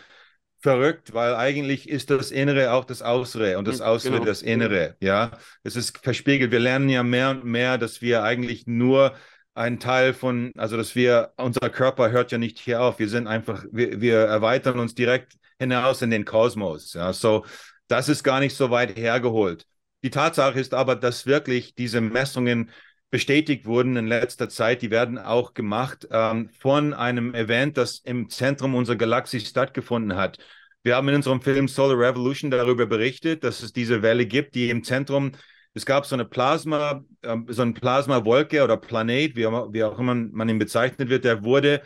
verrückt, weil eigentlich ist das Innere auch das Äußere und das hm, Äußere genau. das Innere. Ja, es ist verspiegelt. Wir lernen ja mehr und mehr, dass wir eigentlich nur ein Teil von, also dass wir, unser Körper hört ja nicht hier auf. Wir sind einfach, wir, wir erweitern uns direkt hinaus in den Kosmos. Ja, so das ist gar nicht so weit hergeholt. Die Tatsache ist aber, dass wirklich diese Messungen bestätigt wurden in letzter Zeit, die werden auch gemacht ähm, von einem Event, das im Zentrum unserer Galaxie stattgefunden hat. Wir haben in unserem Film Solar Revolution darüber berichtet, dass es diese Welle gibt, die im Zentrum, es gab so eine Plasma, äh, so eine Plasmawolke oder Planet, wie, wie auch immer man ihn bezeichnet wird, der wurde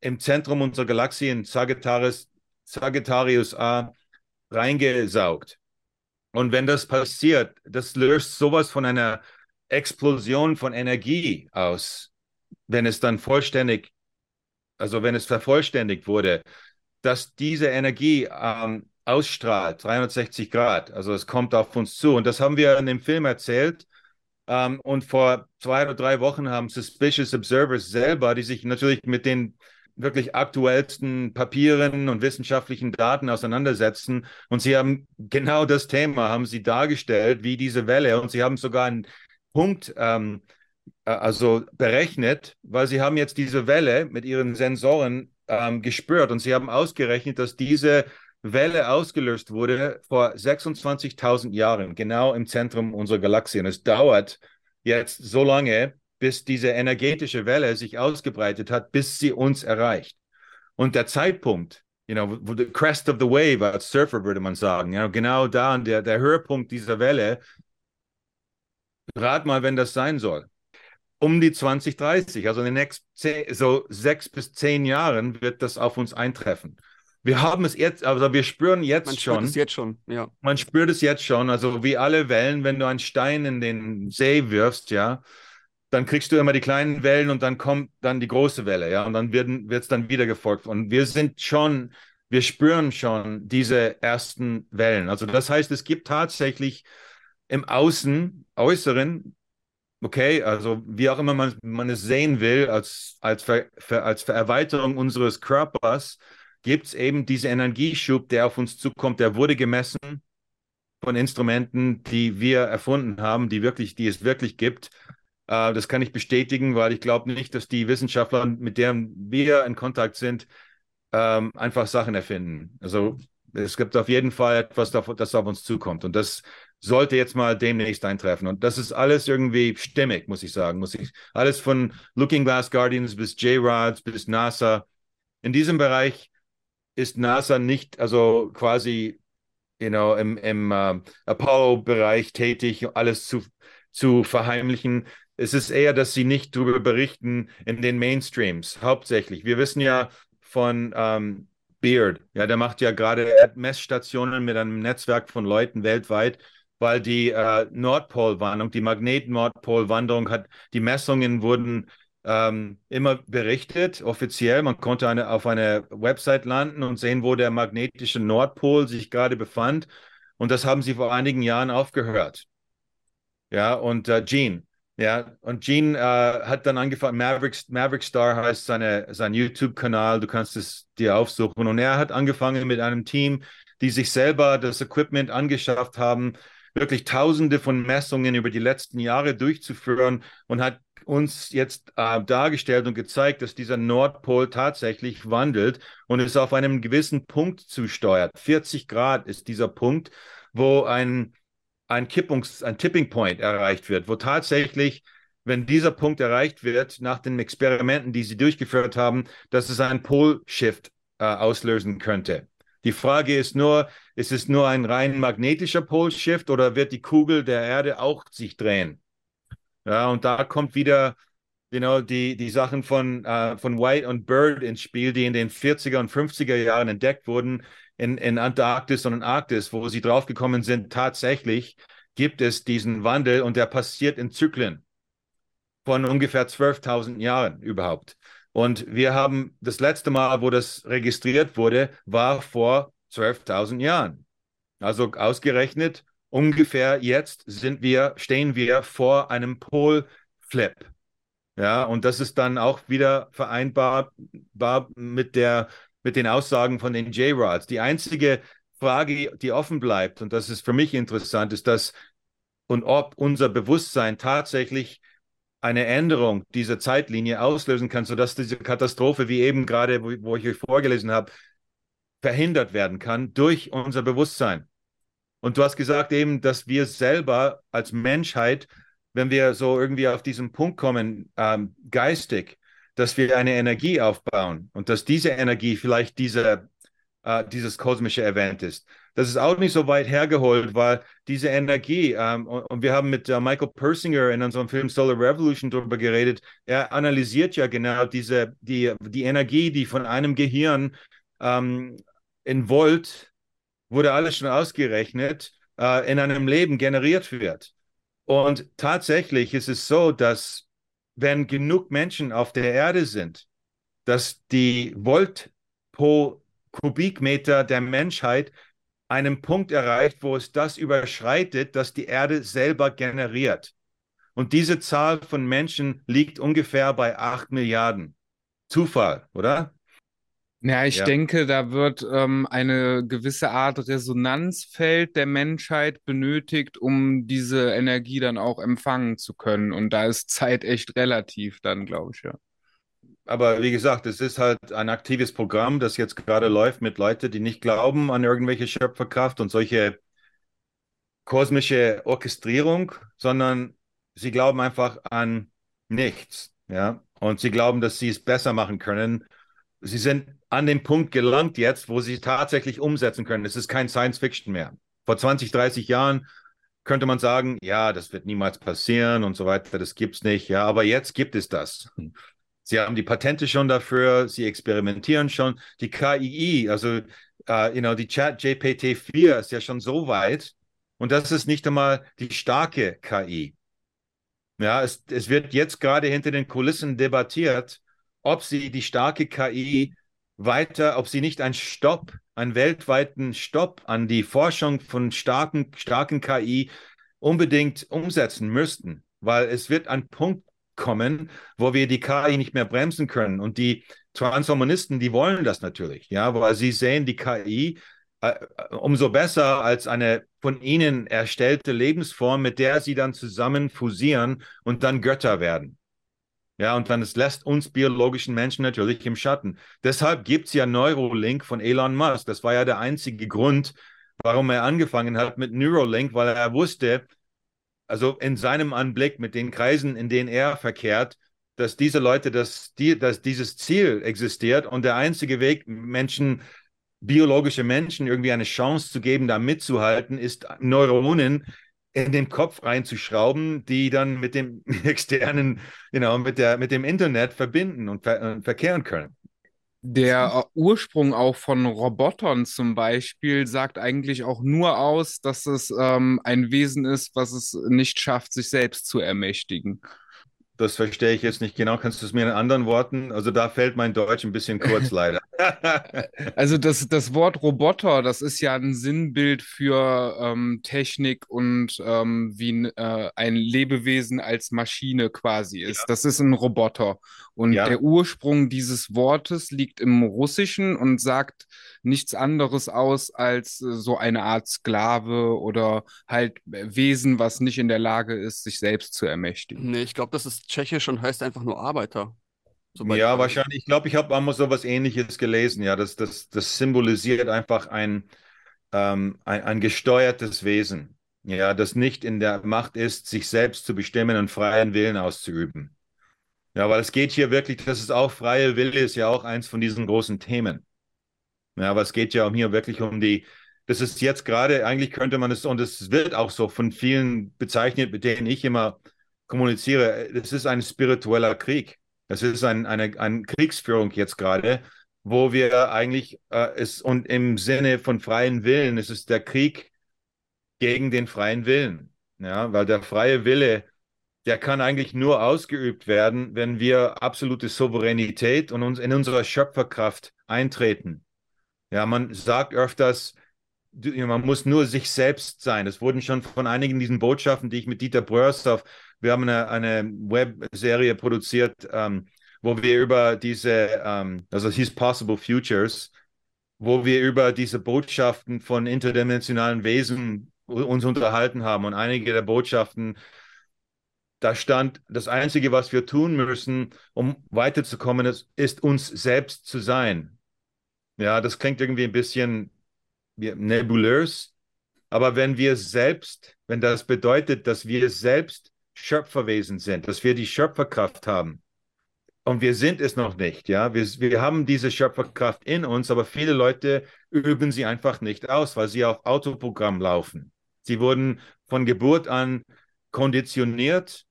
im Zentrum unserer Galaxie in Sagittarius, Sagittarius A reingesaugt. Und wenn das passiert, das löst sowas von einer Explosion von Energie aus, wenn es dann vollständig, also wenn es vervollständigt wurde, dass diese Energie ähm, ausstrahlt, 360 Grad. Also es kommt auf uns zu. Und das haben wir in dem Film erzählt. Ähm, und vor zwei oder drei Wochen haben Suspicious Observers selber, die sich natürlich mit den wirklich aktuellsten Papieren und wissenschaftlichen Daten auseinandersetzen. Und sie haben genau das Thema, haben sie dargestellt, wie diese Welle. Und sie haben sogar ein Punkt ähm, äh, also berechnet, weil sie haben jetzt diese Welle mit ihren Sensoren ähm, gespürt und sie haben ausgerechnet, dass diese Welle ausgelöst wurde vor 26.000 Jahren, genau im Zentrum unserer Galaxie. Und es dauert jetzt so lange, bis diese energetische Welle sich ausgebreitet hat, bis sie uns erreicht. Und der Zeitpunkt, you know, the crest of the wave als Surfer würde man sagen, you know, genau da, der, der Höhepunkt dieser Welle Rat mal, wenn das sein soll. Um die 2030, also in den nächsten zehn, so sechs bis zehn Jahren wird das auf uns eintreffen. Wir haben es jetzt, also wir spüren jetzt man schon. Man spürt es jetzt schon, ja. Man spürt es jetzt schon. Also wie alle Wellen, wenn du einen Stein in den See wirfst, ja, dann kriegst du immer die kleinen Wellen und dann kommt dann die große Welle, ja, und dann wird es dann wieder gefolgt. Und wir sind schon, wir spüren schon diese ersten Wellen. Also das heißt, es gibt tatsächlich im Außen, Äußeren, okay, also wie auch immer man, man es sehen will, als, als, Ver, als Vererweiterung unseres Körpers, gibt es eben diesen Energieschub, der auf uns zukommt, der wurde gemessen von Instrumenten, die wir erfunden haben, die wirklich, die es wirklich gibt. Äh, das kann ich bestätigen, weil ich glaube nicht, dass die Wissenschaftler, mit denen wir in Kontakt sind, ähm, einfach Sachen erfinden. Also es gibt auf jeden Fall etwas, das auf uns zukommt. Und das sollte jetzt mal demnächst eintreffen. Und das ist alles irgendwie stimmig, muss ich sagen. Muss ich, alles von Looking Glass Guardians bis J-Rods bis NASA. In diesem Bereich ist NASA nicht, also quasi, you know, im, im uh, Apollo-Bereich tätig, alles zu, zu verheimlichen. Es ist eher, dass sie nicht darüber berichten in den Mainstreams, hauptsächlich. Wir wissen ja von ähm, Beard, ja, der macht ja gerade Messstationen mit einem Netzwerk von Leuten weltweit weil die äh, Nordpolwanderung, die Magnet-Nordpolwanderung hat, die Messungen wurden ähm, immer berichtet, offiziell. Man konnte eine, auf eine Website landen und sehen, wo der magnetische Nordpol sich gerade befand. Und das haben sie vor einigen Jahren aufgehört. Ja, und äh, Gene, Ja, und Gene äh, hat dann angefangen, Maverick, Maverick Star heißt seine, sein YouTube-Kanal, du kannst es dir aufsuchen. Und er hat angefangen mit einem Team, die sich selber das Equipment angeschafft haben, wirklich tausende von Messungen über die letzten Jahre durchzuführen und hat uns jetzt äh, dargestellt und gezeigt, dass dieser Nordpol tatsächlich wandelt und es auf einem gewissen Punkt zusteuert. 40 Grad ist dieser Punkt, wo ein ein Kippungs-, ein Tipping Point erreicht wird, wo tatsächlich, wenn dieser Punkt erreicht wird, nach den Experimenten, die sie durchgeführt haben, dass es einen Pole-Shift äh, auslösen könnte. Die Frage ist nur, ist es nur ein rein magnetischer Pole-Shift oder wird die Kugel der Erde auch sich drehen? Ja, und da kommt wieder you know, die, die Sachen von, uh, von White und Bird ins Spiel, die in den 40er und 50er Jahren entdeckt wurden, in, in Antarktis und in Arktis, wo sie draufgekommen sind, tatsächlich gibt es diesen Wandel und der passiert in Zyklen von ungefähr 12.000 Jahren überhaupt. Und wir haben das letzte Mal, wo das registriert wurde, war vor 12.000 Jahren. Also ausgerechnet ungefähr jetzt sind wir, stehen wir vor einem Polflip. Ja, und das ist dann auch wieder vereinbar mit der mit den Aussagen von den J-Rods. Die einzige Frage, die offen bleibt, und das ist für mich interessant, ist, dass und ob unser Bewusstsein tatsächlich eine Änderung dieser Zeitlinie auslösen kann, sodass diese Katastrophe, wie eben gerade, wo, ich euch vorgelesen habe, verhindert werden kann durch unser Bewusstsein. Und du hast gesagt eben, dass wir selber als Menschheit, wenn wir so irgendwie auf diesen Punkt kommen, ähm, geistig, dass wir eine Energie aufbauen und dass diese Energie vielleicht diese, äh, dieses kosmische Event ist. Das ist auch nicht so weit hergeholt, weil diese Energie, ähm, und, wir haben mit äh, Michael Persinger in unserem Film Solar Revolution darüber geredet, er analysiert ja genau diese, die, die Energie, die von einem Gehirn ähm, in Volt, wurde alles schon ausgerechnet, äh, in einem Leben generiert wird. Und tatsächlich ist es so, dass wenn genug Menschen auf der Erde sind, dass die Volt pro Kubikmeter der Menschheit einen Punkt erreicht, wo es das überschreitet, dass die Erde selber generiert. Und diese Zahl von Menschen liegt ungefähr bei 8 Milliarden. Zufall, oder? Ja, ich ja. denke, da wird ähm, eine gewisse Art Resonanzfeld der Menschheit benötigt, um diese Energie dann auch empfangen zu können. Und da ist Zeit echt relativ dann, glaube ich, ja. Aber wie gesagt, es ist halt ein aktives Programm, das jetzt gerade läuft mit Leuten, die nicht glauben an irgendwelche Schöpferkraft und solche kosmische Orchestrierung, sondern sie glauben einfach an nichts, ja. Und sie glauben, dass sie es besser machen können. Sie sind an den Punkt gelangt jetzt, wo sie tatsächlich umsetzen können. Es ist kein Science Fiction mehr. Vor 20, 30 Jahren könnte man sagen, ja, das wird niemals passieren und so weiter, das gibt es nicht. Ja, aber jetzt gibt es das. Sie haben die Patente schon dafür, sie experimentieren schon. Die KI, also uh, you know, die Chat GPT-4 ist ja schon so weit und das ist nicht einmal die starke KI. Ja, es, es wird jetzt gerade hinter den Kulissen debattiert, ob sie die starke KI weiter, ob sie nicht einen Stopp, einen weltweiten Stopp an die Forschung von starken, starken KI unbedingt umsetzen müssten, weil es wird ein Punkt kommen, wo wir die KI nicht mehr bremsen können. Und die Transhumanisten, die wollen das natürlich, ja, weil sie sehen die KI äh, umso besser als eine von ihnen erstellte Lebensform, mit der sie dann zusammen fusieren und dann Götter werden. Ja, und dann es lässt uns biologischen Menschen natürlich im Schatten. Deshalb gibt es ja Neurolink von Elon Musk. Das war ja der einzige Grund, warum er angefangen hat mit Neurolink, weil er wusste, also in seinem Anblick mit den Kreisen, in denen er verkehrt, dass diese Leute, dass, die, dass dieses Ziel existiert und der einzige Weg, Menschen, biologische Menschen irgendwie eine Chance zu geben, da mitzuhalten, ist Neuronen in den Kopf reinzuschrauben, die dann mit dem *laughs* externen, genau, mit der, mit dem Internet verbinden und ver äh, verkehren können. Der äh, Ursprung auch von Robotern zum Beispiel sagt eigentlich auch nur aus, dass es ähm, ein Wesen ist, was es nicht schafft, sich selbst zu ermächtigen. Das verstehe ich jetzt nicht genau. Kannst du es mir in anderen Worten? Also da fällt mein Deutsch ein bisschen kurz *laughs* leider. also das, das Wort Roboter, das ist ja ein Sinnbild für ähm, Technik und ähm, wie äh, ein Lebewesen als Maschine quasi ist. Ja. Das ist ein Roboter. Und ja. der Ursprung dieses Wortes liegt im Russischen und sagt nichts anderes aus als äh, so eine Art Sklave oder halt Wesen, was nicht in der Lage ist, sich selbst zu ermächtigen. Nee, ich glaube, das ist tschechisch und heißt einfach nur Arbeiter. Ja, wahrscheinlich. Ich glaube, ich habe einmal so was ähnliches gelesen. Ja, das, das, das symbolisiert einfach ein, ähm, ein, ein gesteuertes Wesen. Ja, das nicht in der Macht ist, sich selbst zu bestimmen und freien Willen auszuüben. Ja, weil es geht hier wirklich, das ist auch freie Wille, ist ja auch eins von diesen großen Themen. Ja, aber es geht ja hier wirklich um die, das ist jetzt gerade, eigentlich könnte man es, und es wird auch so von vielen bezeichnet, mit denen ich immer kommuniziere, das ist ein spiritueller Krieg. Das ist ein, eine, eine Kriegsführung jetzt gerade, wo wir eigentlich äh, es und im Sinne von freien Willen, es ist der Krieg gegen den freien Willen. Ja, weil der freie Wille, der kann eigentlich nur ausgeübt werden, wenn wir absolute Souveränität und uns in unserer Schöpferkraft eintreten. Ja, man sagt öfters, man muss nur sich selbst sein. Es wurden schon von einigen diesen Botschaften, die ich mit Dieter Brörsdorf, wir haben eine, eine Webserie produziert, ähm, wo wir über diese, ähm, also es hieß Possible Futures, wo wir über diese Botschaften von interdimensionalen Wesen uns unterhalten haben. Und einige der Botschaften, da stand, das Einzige, was wir tun müssen, um weiterzukommen, ist, ist uns selbst zu sein. Ja, das klingt irgendwie ein bisschen nebulös, aber wenn wir selbst, wenn das bedeutet, dass wir selbst Schöpferwesen sind, dass wir die Schöpferkraft haben, und wir sind es noch nicht, ja. Wir, wir haben diese Schöpferkraft in uns, aber viele Leute üben sie einfach nicht aus, weil sie auf Autoprogramm laufen. Sie wurden von Geburt an konditioniert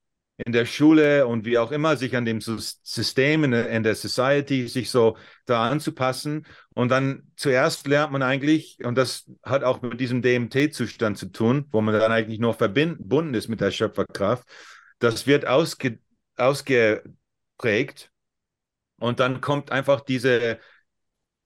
in der Schule und wie auch immer, sich an dem System in der, in der Society, sich so da anzupassen. Und dann zuerst lernt man eigentlich, und das hat auch mit diesem DMT-Zustand zu tun, wo man dann eigentlich nur verbunden ist mit der Schöpferkraft, das wird ausge, ausgeprägt. Und dann kommt einfach diese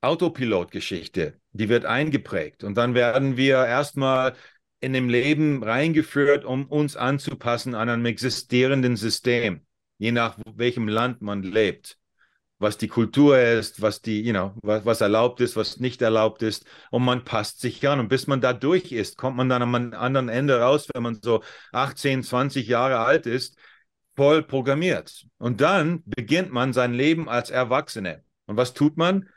Autopilot-Geschichte, die wird eingeprägt. Und dann werden wir erstmal in dem Leben reingeführt, um uns anzupassen an einem existierenden System, je nach welchem Land man lebt, was die Kultur ist, was die, you know, was, was erlaubt ist, was nicht erlaubt ist, und man passt sich an. Und bis man da durch ist, kommt man dann am anderen Ende raus, wenn man so 18, 20 Jahre alt ist, voll programmiert. Und dann beginnt man sein Leben als Erwachsene. Und was tut man?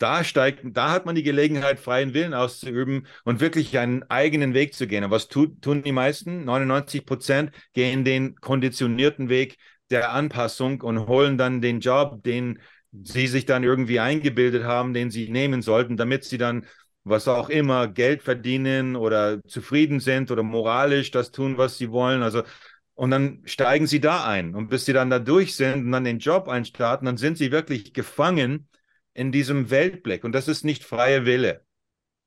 Da steigt, da hat man die Gelegenheit, freien Willen auszuüben und wirklich einen eigenen Weg zu gehen. Und was tut, tun die meisten? 99 Prozent gehen den konditionierten Weg der Anpassung und holen dann den Job, den sie sich dann irgendwie eingebildet haben, den sie nehmen sollten, damit sie dann was auch immer Geld verdienen oder zufrieden sind oder moralisch das tun, was sie wollen. Also und dann steigen sie da ein. Und bis sie dann da durch sind und dann den Job einstarten, dann sind sie wirklich gefangen in diesem Weltblick. Und das ist nicht freie Wille.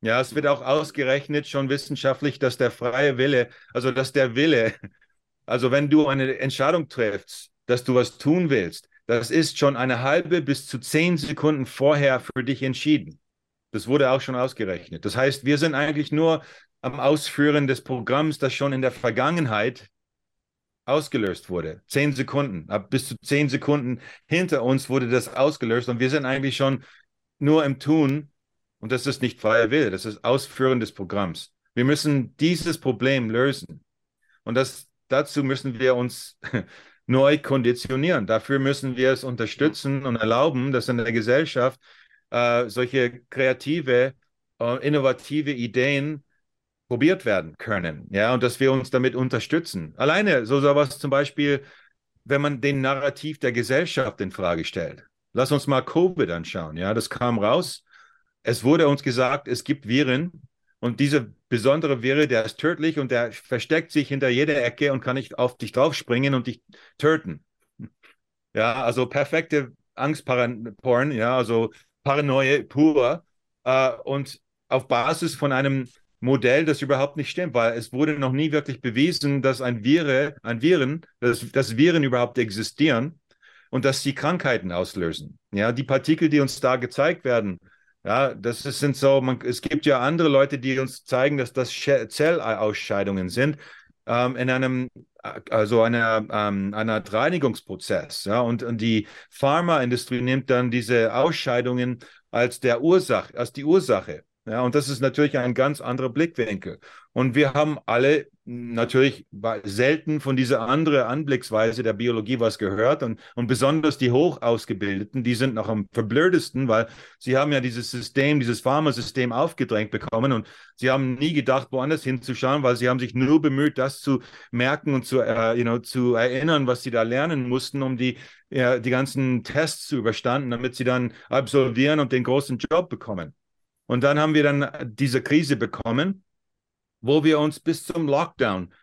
Ja, es wird auch ausgerechnet schon wissenschaftlich, dass der freie Wille, also dass der Wille, *laughs* also wenn du eine Entscheidung triffst, dass du was tun willst, das ist schon eine halbe bis zu zehn Sekunden vorher für dich entschieden. Das wurde auch schon ausgerechnet. Das heißt, wir sind eigentlich nur am Ausführen des Programms, das schon in der Vergangenheit ausgelöst wurde. Zehn Sekunden, ab bis zu zehn Sekunden hinter uns wurde das ausgelöst und wir sind eigentlich schon nur im Tun und das ist nicht freier Wille, das ist Ausführen des Programms. Wir müssen dieses Problem lösen und das, dazu müssen wir uns *laughs* neu konditionieren. Dafür müssen wir es unterstützen und erlauben, dass in der Gesellschaft äh, solche kreative, äh, innovative Ideen probiert werden können, ja, und dass wir uns damit unterstützen. Alleine so sowas zum Beispiel, wenn man den Narrativ der Gesellschaft in Frage stellt. Lass uns mal Covid anschauen, ja, das kam raus. Es wurde uns gesagt, es gibt Viren und diese besondere Viren, der ist tödlich und der versteckt sich hinter jeder Ecke und kann nicht auf dich draufspringen und dich töten. *laughs* Ja, also perfekte Angstporn, ja, also Paranoia pur. Äh, und auf Basis von einem Modell, das überhaupt nicht stimmt, weil es wurde noch nie wirklich bewiesen, dass ein Vire, ein Viren, dass, dass Viren überhaupt existieren und dass sie Krankheiten auslösen. Ja, die Partikel, die uns da gezeigt werden, ja, das ist, sind so, man, es gibt ja andere Leute, die uns zeigen, dass das Zellausscheidungen sind ähm, in einem, also einer, ähm, einer Reinigungsprozess. Ja, und, und die Pharmaindustrie nimmt dann diese Ausscheidungen als der Ursache, als die Ursache. Ja, und das ist natürlich ein ganz anderer Blickwinkel. Und wir haben alle natürlich selten von dieser anderen Anblicksweise der Biologie was gehört. Und, und besonders die Hochausgebildeten, die sind noch am verblödesten, weil sie haben ja dieses System, dieses Pharmasystem aufgedrängt bekommen und sie haben nie gedacht, woanders hinzuschauen, weil sie haben sich nur bemüht, das zu merken und zu, uh, you know, zu erinnern, was sie da lernen mussten, um die, ja, die ganzen Tests zu überstanden, damit sie dann absolvieren und den großen Job bekommen. Und dann haben wir dann diese Krise bekommen, wo wir uns bis zum Lockdown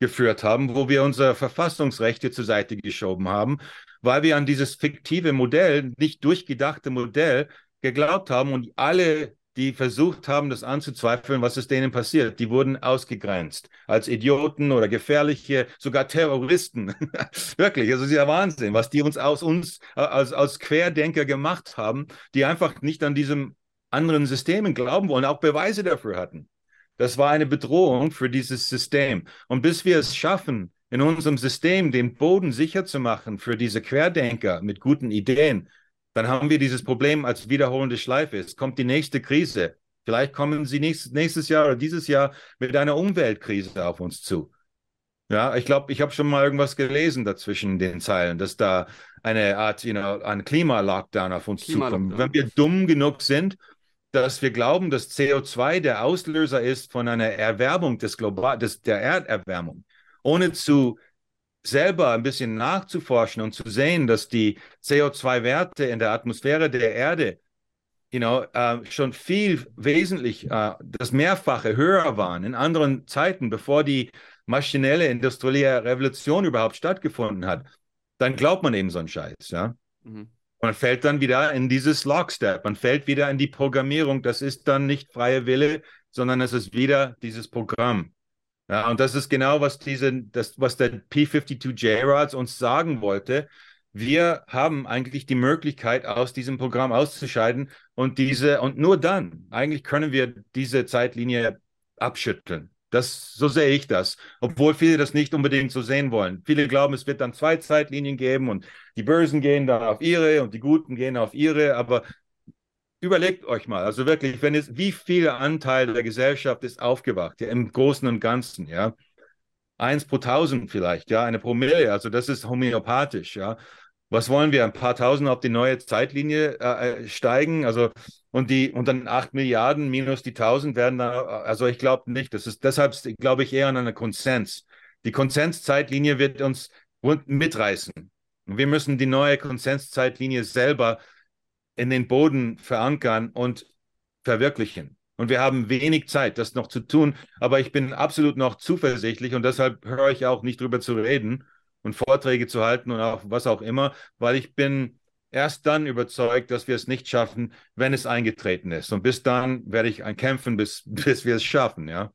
geführt haben, wo wir unsere Verfassungsrechte zur Seite geschoben haben, weil wir an dieses fiktive Modell, nicht durchgedachte Modell geglaubt haben und alle, die versucht haben, das anzuzweifeln, was ist denen passiert, die wurden ausgegrenzt als Idioten oder gefährliche, sogar Terroristen. *laughs* Wirklich, also ist ja Wahnsinn, was die uns aus uns als, als Querdenker gemacht haben, die einfach nicht an diesem anderen Systemen glauben wollen, auch Beweise dafür hatten. Das war eine Bedrohung für dieses System. Und bis wir es schaffen, in unserem System den Boden sicher zu machen für diese Querdenker mit guten Ideen, dann haben wir dieses Problem als wiederholende Schleife. Es kommt die nächste Krise. Vielleicht kommen sie nächstes, nächstes Jahr oder dieses Jahr mit einer Umweltkrise auf uns zu. Ja, ich glaube, ich habe schon mal irgendwas gelesen dazwischen den Zeilen, dass da eine Art, you know, ein Klima-Lockdown auf uns zukommt. Wenn wir dumm genug sind, dass wir glauben, dass CO2 der Auslöser ist von einer Erwärmung des Global des, der Erderwärmung, ohne zu selber ein bisschen nachzuforschen und zu sehen, dass die CO2-Werte in der Atmosphäre der Erde you know, uh, schon viel wesentlich, uh, das Mehrfache höher waren in anderen Zeiten, bevor die maschinelle industrielle Revolution überhaupt stattgefunden hat, dann glaubt man eben so einen Scheiß, ja. Mhm. Man fällt dann wieder in dieses Lockstep, man fällt wieder in die Programmierung. Das ist dann nicht freie Wille, sondern es ist wieder dieses Programm. Ja, und das ist genau, was, diese, das, was der P52J-Rods uns sagen wollte. Wir haben eigentlich die Möglichkeit, aus diesem Programm auszuscheiden und diese, und nur dann, eigentlich können wir diese Zeitlinie abschütteln. Das, so sehe ich das, obwohl viele das nicht unbedingt so sehen wollen. Viele glauben, es wird dann zwei Zeitlinien geben und die Bösen gehen dann auf ihre und die Guten gehen auf ihre, aber überlegt euch mal, also wirklich, wenn es, wie viel Anteil der Gesellschaft ist aufgewacht, ja, im Großen und Ganzen, ja. Eins pro tausend vielleicht, ja, eine Promille, also das ist homöopathisch, ja was wollen wir, ein paar Tausend auf die neue Zeitlinie äh, äh steigen? Also und die und dann acht Milliarden minus die tausend werden da, also ich glaube nicht. Das ist deshalb glaube ich eher an einer Konsens. Die Konsenszeitlinie wird uns mitreißen. Und wir müssen die neue Konsenszeitlinie selber in den Boden verankern und verwirklichen. Und wir haben wenig Zeit, das noch zu tun. Aber ich bin absolut noch zuversichtlich und deshalb höre ich auch nicht drüber zu reden und Vorträge zu halten und auch was auch immer, weil ich bin erst dann überzeugt, dass wir es nicht schaffen, wenn es eingetreten ist. Und bis dann werde ich kämpfen, bis, *laughs* bis wir es schaffen, ja.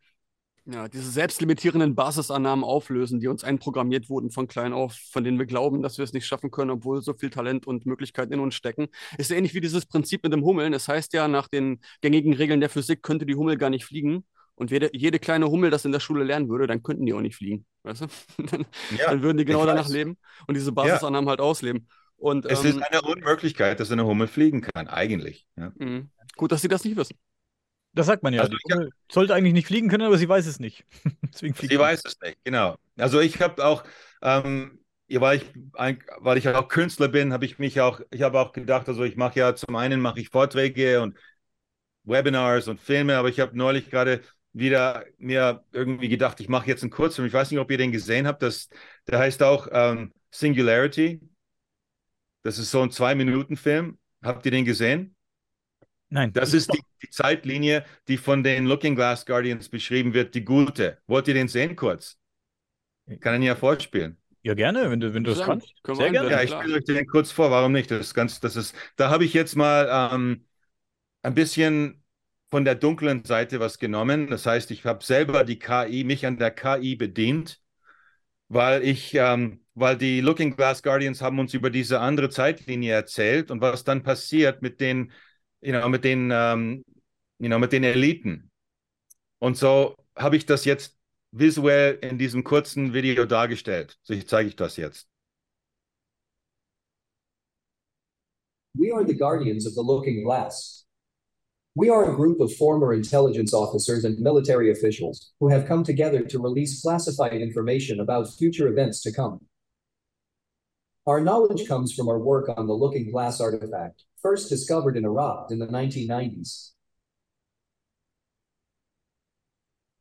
Ja, diese selbstlimitierenden Basisannahmen auflösen, die uns einprogrammiert wurden von klein auf, von denen wir glauben, dass wir es nicht schaffen können, obwohl so viel Talent und Möglichkeiten in uns stecken. Ist ähnlich wie dieses Prinzip mit dem Hummeln. Es das heißt ja, nach den gängigen Regeln der Physik könnte die Hummel gar nicht fliegen. Und jede, jede kleine Hummel das in der Schule lernen würde, dann könnten die auch nicht fliegen. Weißt du? *laughs* dann, ja, dann, würden die genau danach leben und diese Basisannahmen ja. halt ausleben. Und, es ähm, ist eine Unmöglichkeit, dass eine Hummel fliegen kann, eigentlich. Ja. Mhm. Gut, dass sie das nicht wissen. Das sagt man ja. Also ich hab, sollte eigentlich nicht fliegen können, aber sie weiß es nicht. *laughs* Deswegen fliegt sie weiß es nicht, genau. Also ich habe auch, ähm, weil ich, weil ich auch Künstler bin, habe ich mich auch, ich habe auch gedacht, also ich mache ja zum einen mache ich Vorträge und Webinars und Filme, aber ich habe neulich gerade wieder mir irgendwie gedacht, ich mache jetzt einen Kurzfilm. Ich weiß nicht, ob ihr den gesehen habt. Das, der heißt auch ähm, Singularity. Das ist so ein Zwei-Minuten-Film. Habt ihr den gesehen? Nein. Das ist die, die, Zeitlinie, die von den Looking Glass Guardians beschrieben wird, die gute. Wollt ihr den sehen kurz? Ich kann ihn ja vorspielen. Ja, gerne, wenn du, wenn du das kannst. Sehr gerne. Ja, ich spiele euch den kurz vor. Warum nicht? Das ist ganz, das ist, da habe ich jetzt mal ähm, ein bisschen von der dunklen Seite was genommen. Das heißt, ich habe selber die KI, mich an der KI bedient, weil ich, ähm, weil die Looking Glass Guardians haben uns über diese andere Zeitlinie erzählt und was dann passiert mit den, you know, mit den, ähm, you know, mit den Eliten. Und so habe ich das jetzt visuell in diesem kurzen Video dargestellt. So zeige ich das jetzt. We are the guardians of the looking glass. We are a group of former intelligence officers and military officials who have come together to release classified information about future events to come. Our knowledge comes from our work on the Looking Glass artifact, first discovered in Iraq in the 1990s.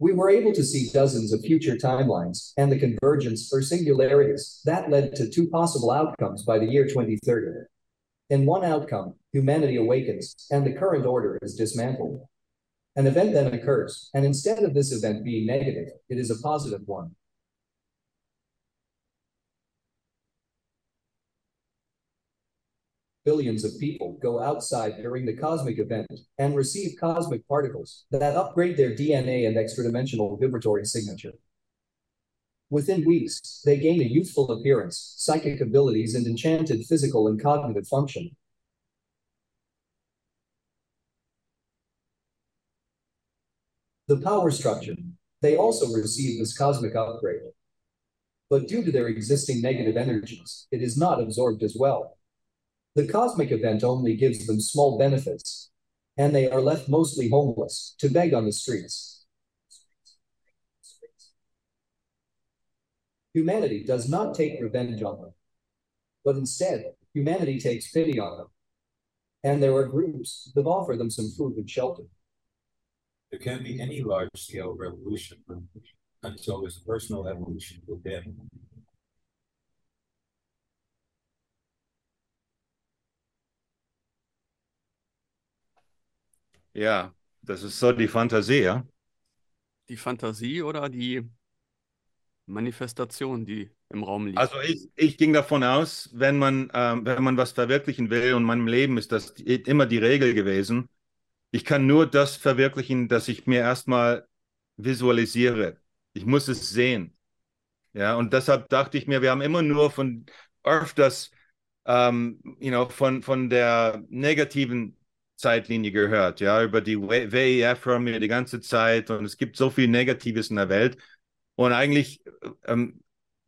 We were able to see dozens of future timelines and the convergence or singularities that led to two possible outcomes by the year 2030. In one outcome, humanity awakens and the current order is dismantled. An event then occurs, and instead of this event being negative, it is a positive one. billions of people go outside during the cosmic event and receive cosmic particles that upgrade their DNA and extra-dimensional vibratory signature. Within weeks, they gain a youthful appearance, psychic abilities, and enchanted physical and cognitive function. The power structure. They also receive this cosmic upgrade. But due to their existing negative energies, it is not absorbed as well. The cosmic event only gives them small benefits, and they are left mostly homeless to beg on the streets. Humanity does not take revenge on them, but instead, humanity takes pity on them. And there are groups that offer them some food and shelter. There can't be any large scale revolution until there's personal evolution within. Ja, das ist so die Fantasie, ja? Die Fantasie oder die Manifestation, die im Raum liegt? Also ich, ich ging davon aus, wenn man, ähm, wenn man was verwirklichen will, und in meinem Leben ist das immer die Regel gewesen, ich kann nur das verwirklichen, dass ich mir erstmal visualisiere. Ich muss es sehen. Ja, und deshalb dachte ich mir, wir haben immer nur von öfters, ähm, you know, von, von der negativen Zeitlinie gehört, ja, über die WEF hören wir die ganze Zeit und es gibt so viel Negatives in der Welt. Und eigentlich ähm,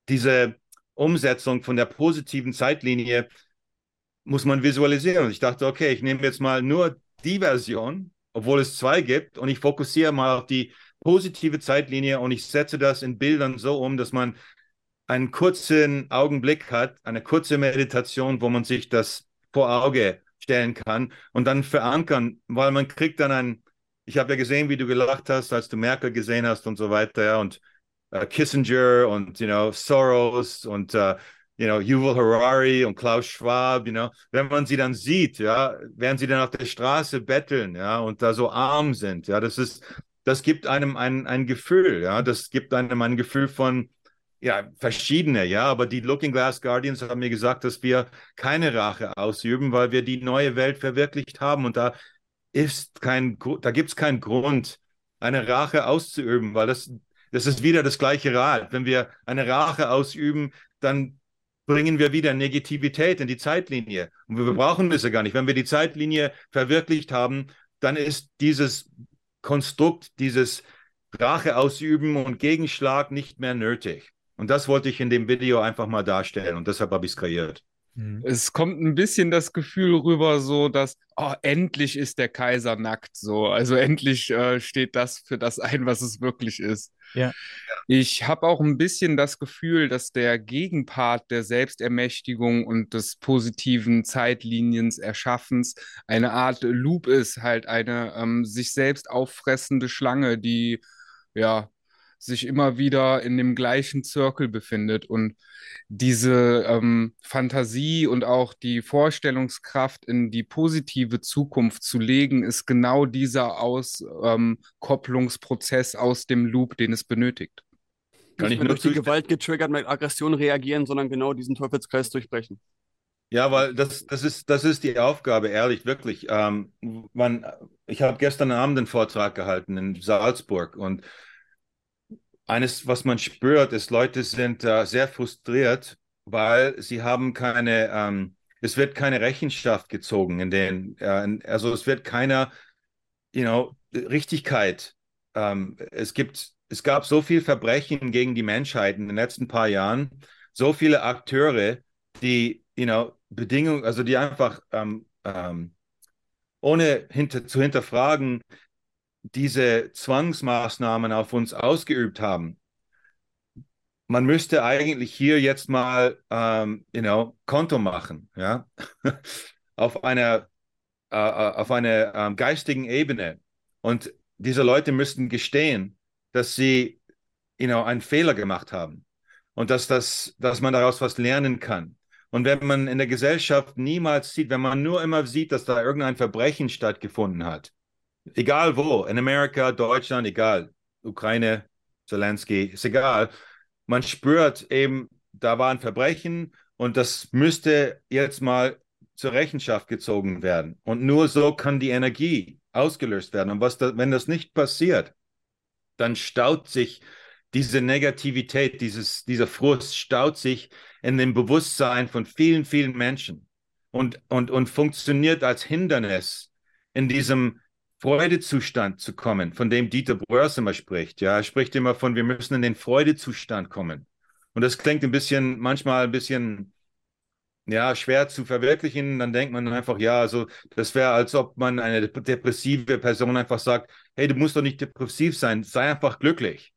diese Umsetzung von der positiven Zeitlinie muss man visualisieren. Und ich dachte, okay, ich nehme jetzt mal nur die Version, obwohl es zwei gibt, und ich fokussiere mal auf die positive Zeitlinie und ich setze das in Bildern so um, dass man einen kurzen Augenblick hat, eine kurze Meditation, wo man sich das vor Auge stellen kann und dann verankern, weil man kriegt dann ein, ich habe ja gesehen, wie du gelacht hast, als du Merkel gesehen hast und so weiter, ja, und uh, Kissinger und, you know, Soros und, uh, you know, Yuval Harari und Klaus Schwab, you know, wenn man sie dann sieht, ja, während sie dann auf der Straße betteln, ja, und da so arm sind, ja, das ist, das gibt einem ein, ein Gefühl, ja, das gibt einem ein Gefühl von, ja, verschiedene, ja, aber die Looking Glass Guardians haben mir gesagt, dass wir keine Rache ausüben, weil wir die neue Welt verwirklicht haben. Und da ist kein, da gibt es keinen Grund, eine Rache auszuüben, weil das, das ist wieder das gleiche Rad. Wenn wir eine Rache ausüben, dann bringen wir wieder Negativität in die Zeitlinie. Und wir brauchen das ja gar nicht. Wenn wir die Zeitlinie verwirklicht haben, dann ist dieses Konstrukt, dieses Rache ausüben und Gegenschlag nicht mehr nötig. Und das wollte ich in dem Video einfach mal darstellen und deshalb habe ich es kreiert. Mhm. Es kommt ein bisschen das Gefühl rüber, so dass, oh, endlich ist der Kaiser nackt, so. Also endlich äh, steht das für das ein, was es wirklich ist. Ja. Ich habe auch ein bisschen das Gefühl, dass der Gegenpart der Selbstermächtigung und des positiven Zeitliniens Erschaffens eine Art Loop ist, halt eine ähm, sich selbst auffressende Schlange, die ja sich immer wieder in dem gleichen Zirkel befindet. Und diese ähm, Fantasie und auch die Vorstellungskraft in die positive Zukunft zu legen, ist genau dieser Auskopplungsprozess ähm, aus dem Loop, den es benötigt. Gar nicht nur durch die Gewalt getriggert mit Aggression reagieren, sondern genau diesen Teufelskreis durchbrechen. Ja, weil das, das, ist, das ist die Aufgabe, ehrlich, wirklich. Ähm, man, ich habe gestern Abend einen Vortrag gehalten in Salzburg und eines, was man spürt, ist, Leute sind äh, sehr frustriert, weil sie haben keine, ähm, es wird keine Rechenschaft gezogen in den, äh, also es wird keiner, you know, Richtigkeit. Ähm, es gibt, es gab so viel Verbrechen gegen die Menschheit in den letzten paar Jahren, so viele Akteure, die, you know, Bedingungen, also die einfach ähm, ähm, ohne hinter, zu hinterfragen, diese Zwangsmaßnahmen auf uns ausgeübt haben. Man müsste eigentlich hier jetzt mal, ähm, you know, Konto machen, ja, *laughs* auf einer, äh, äh, auf einer ähm, geistigen Ebene. Und diese Leute müssten gestehen, dass sie, you know, einen Fehler gemacht haben und dass das, dass man daraus was lernen kann. Und wenn man in der Gesellschaft niemals sieht, wenn man nur immer sieht, dass da irgendein Verbrechen stattgefunden hat, egal wo, in Amerika, Deutschland, egal, Ukraine, Zelensky, ist egal, man spürt eben, da war ein Verbrechen und das müsste jetzt mal zur Rechenschaft gezogen werden. Und nur so kann die Energie ausgelöst werden. Und was da, wenn das nicht passiert, dann staut sich diese Negativität, dieses, dieser Frust staut sich in dem Bewusstsein von vielen, vielen Menschen und, und, und funktioniert als Hindernis in diesem Freudezustand zu kommen, von dem Dieter Bröers immer spricht. Ja, er spricht immer von, wir müssen in den Freudezustand kommen. Und das klingt ein bisschen, manchmal ein bisschen, ja, schwer zu verwirklichen. Dann denkt man einfach, ja, also das wäre, als ob man eine depressive Person einfach sagt, hey, du musst doch nicht depressiv sein, sei einfach glücklich.